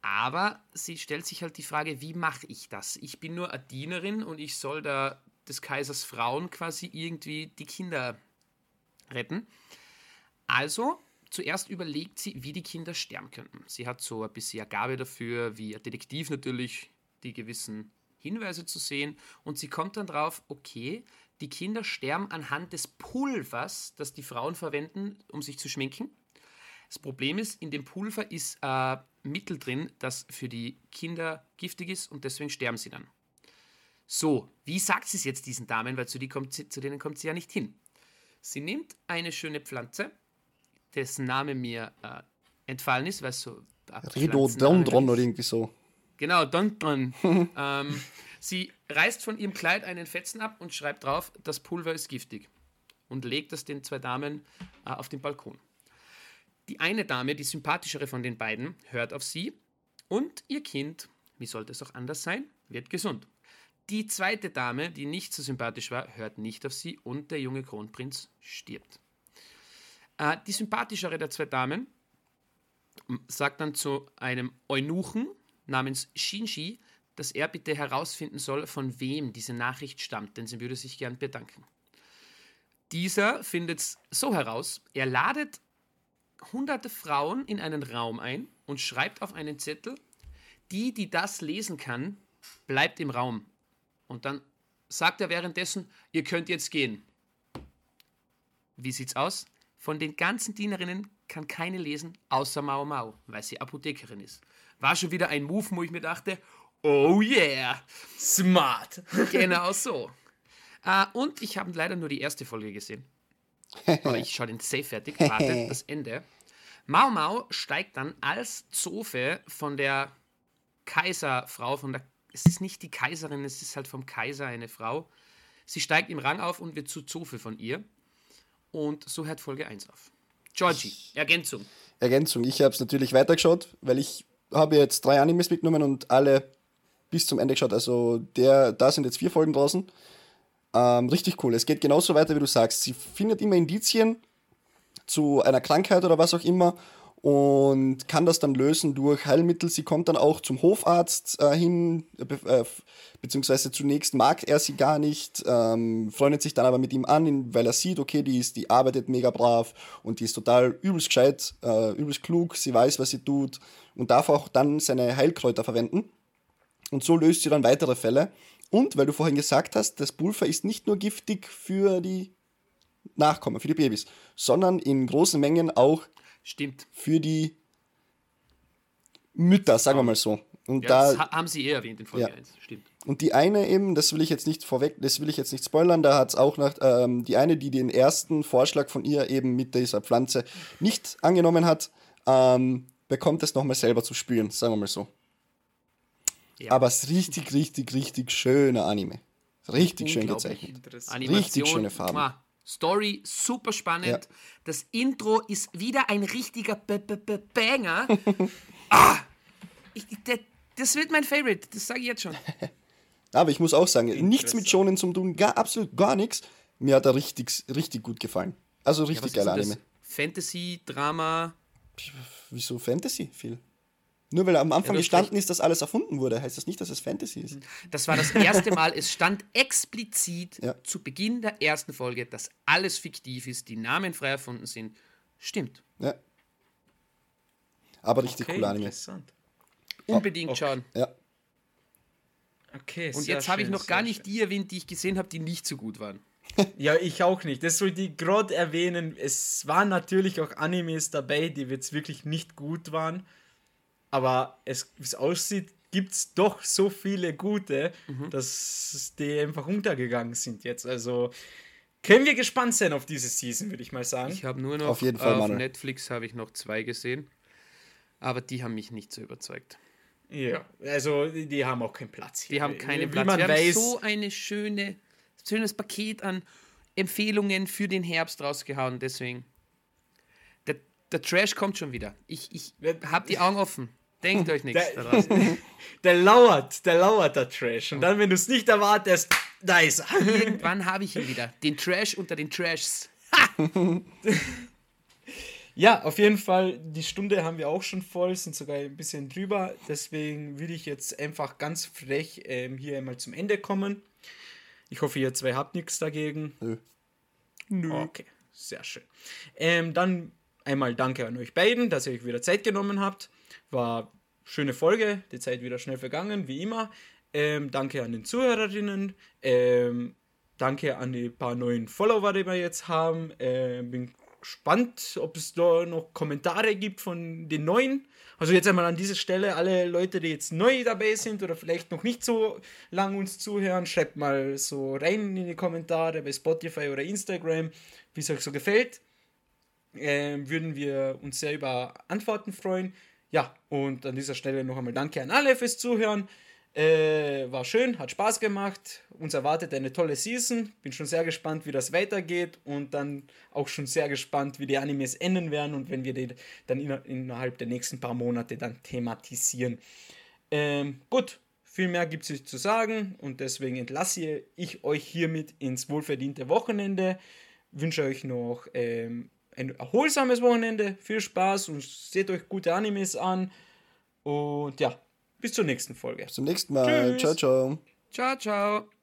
Aber sie stellt sich halt die Frage, wie mache ich das? Ich bin nur eine Dienerin und ich soll da des Kaisers Frauen quasi irgendwie die Kinder retten. Also zuerst überlegt sie, wie die Kinder sterben könnten. Sie hat so ein bisschen eine Gabe dafür, wie ein Detektiv natürlich, die gewissen Hinweise zu sehen. Und sie kommt dann drauf, okay, die Kinder sterben anhand des Pulvers, das die Frauen verwenden, um sich zu schminken. Das Problem ist, in dem Pulver ist ein Mittel drin, das für die Kinder giftig ist und deswegen sterben sie dann. So, wie sagt sie es jetzt diesen Damen, weil zu, kommt sie, zu denen kommt sie ja nicht hin. Sie nimmt eine schöne Pflanze, dessen Name mir äh, entfallen ist, weil so Rhododendron oder irgendwie so. Genau, Dondron. ähm, Sie reißt von ihrem Kleid einen Fetzen ab und schreibt drauf, das Pulver ist giftig. Und legt es den zwei Damen äh, auf den Balkon. Die eine Dame, die sympathischere von den beiden, hört auf sie und ihr Kind, wie sollte es auch anders sein, wird gesund. Die zweite Dame, die nicht so sympathisch war, hört nicht auf sie und der junge Kronprinz stirbt. Äh, die sympathischere der zwei Damen sagt dann zu einem Eunuchen namens Shinji, dass er bitte herausfinden soll, von wem diese Nachricht stammt, denn sie würde sich gern bedanken. Dieser findet es so heraus, er ladet hunderte Frauen in einen Raum ein und schreibt auf einen Zettel, die, die das lesen kann, bleibt im Raum. Und dann sagt er währenddessen, ihr könnt jetzt gehen. Wie sieht's aus? Von den ganzen Dienerinnen kann keine lesen, außer Mao Mao, weil sie Apothekerin ist. War schon wieder ein Move, wo ich mir dachte, oh yeah, smart. Genau so. Uh, und ich habe leider nur die erste Folge gesehen. Aber ich schaue den safe fertig, wartet das Ende. Mao Mao steigt dann als Zofe von der Kaiserfrau, von der, es ist nicht die Kaiserin, es ist halt vom Kaiser eine Frau. Sie steigt im Rang auf und wird zu Zofe von ihr. Und so hört Folge 1 auf. Georgie, Ergänzung. Ergänzung. Ich habe es natürlich weitergeschaut, weil ich habe jetzt drei Animes mitgenommen und alle bis zum Ende geschaut. Also der, da sind jetzt vier Folgen draußen. Ähm, richtig cool. Es geht genauso weiter, wie du sagst. Sie findet immer Indizien zu einer Krankheit oder was auch immer und kann das dann lösen durch Heilmittel. Sie kommt dann auch zum Hofarzt äh, hin, be äh, beziehungsweise zunächst mag er sie gar nicht, ähm, freundet sich dann aber mit ihm an, weil er sieht, okay, die, ist, die arbeitet mega brav und die ist total übelst gescheit, äh, übelst klug, sie weiß, was sie tut und darf auch dann seine Heilkräuter verwenden. Und so löst sie dann weitere Fälle. Und weil du vorhin gesagt hast, das Pulver ist nicht nur giftig für die Nachkommen, für die Babys, sondern in großen Mengen auch Stimmt. für die Mütter, sagen wir mal so. Und Ja, da, das ha- haben sie eh erwähnt in Folge Ja. 1. Stimmt. und die eine eben, das will ich jetzt nicht vorweg, das will ich jetzt nicht spoilern, da hat es auch noch ähm, die eine, die den ersten Vorschlag von ihr eben mit dieser Pflanze nicht angenommen hat, ähm, bekommt es nochmal selber zu spüren, sagen wir mal so. Ja. Aber es ist richtig, richtig, richtig schöner Anime. Richtig schön gezeichnet. Richtig schöne Farben. muah. Story super spannend. Ja. Das Intro ist wieder ein richtiger B -B -B Banger. ah, ich, der, das wird mein Favorite, das sage ich jetzt schon. Aber ich muss auch sagen, nichts mit Shonen zum tun, gar, absolut gar nichts. Mir hat er richtig, richtig gut gefallen. Also richtig denn geiler? Anime. Fantasy, Drama. Wieso Fantasy? Viel. Nur weil am Anfang hast gestanden ist, dass alles erfunden wurde, heißt das nicht, dass es Fantasy ist. Das war das erste Mal, es stand explizit Ja. zu Beginn der ersten Folge, dass alles fiktiv ist, die Namen frei erfunden sind. Stimmt. Ja. Aber richtig Okay, cooler Anime. interessant. Unbedingt okay. schauen. Ja. Okay, Und jetzt habe ich noch gar nicht schön. die erwähnt, die ich gesehen habe, die nicht so gut waren. Ja, ich auch nicht. Das soll die gerade erwähnen. Es waren natürlich auch Animes dabei, die jetzt wirklich nicht gut waren. Aber es, wie es aussieht, gibt es doch so viele gute, Mhm. dass die einfach untergegangen sind jetzt. Also können wir gespannt sein auf diese Season, würde ich mal sagen. Ich habe nur noch Auf jeden Fall, auf Manuel. Netflix habe ich noch zwei gesehen, aber die haben mich nicht so überzeugt. ja, also die, haben auch keinen Platz hier. Die haben keinen Wie Platz. man Wir weiß, haben so eine schöne, schönes Paket an Empfehlungen für den Herbst rausgehauen. Deswegen der, der Trash kommt schon wieder. Ich, ich habe die Augen offen. Denkt euch nichts Der- daraus. der lauert, der lauert der Trash. Und dann, wenn du es nicht erwartest, da ist er. Irgendwann habe ich ihn wieder. Den Trash unter den Trashs. Ja, auf jeden Fall, die Stunde haben wir auch schon voll, sind sogar ein bisschen drüber. Deswegen würde ich jetzt einfach ganz frech ähm, hier einmal zum Ende kommen. Ich hoffe, ihr zwei habt nichts dagegen. Nö. Nö. Okay, sehr schön. Ähm, dann einmal danke an euch beiden, dass ihr euch wieder Zeit genommen habt. War schöne Folge, die Zeit wieder schnell vergangen, wie immer. Ähm, danke an den Zuhörerinnen. Ähm, danke an die paar neuen Follower, die wir jetzt haben. Ähm, bin gespannt, ob es da noch Kommentare gibt von den neuen. Also jetzt einmal an dieser Stelle alle Leute, die jetzt neu dabei sind oder vielleicht noch nicht so lang uns zuhören, schreibt mal so rein in die Kommentare bei Spotify oder Instagram, wie es euch so gefällt. Ähm, würden wir uns sehr über Antworten freuen. Ja, und an dieser Stelle noch einmal danke an alle fürs Zuhören. Äh, war schön, hat Spaß gemacht. Uns erwartet eine tolle Season. Bin schon sehr gespannt, wie das weitergeht und dann auch schon sehr gespannt, wie die Animes enden werden und wenn wir die dann innerhalb der nächsten paar Monate dann thematisieren. Ähm, gut, viel mehr gibt es nicht zu sagen und deswegen entlasse ich euch hiermit ins wohlverdiente Wochenende. Wünsche euch noch ähm, ein erholsames Wochenende, viel Spaß und seht euch gute Animes an. Und ja, bis zur nächsten Folge. Bis zum nächsten Mal. Tschüss. Ciao, ciao. Ciao, ciao.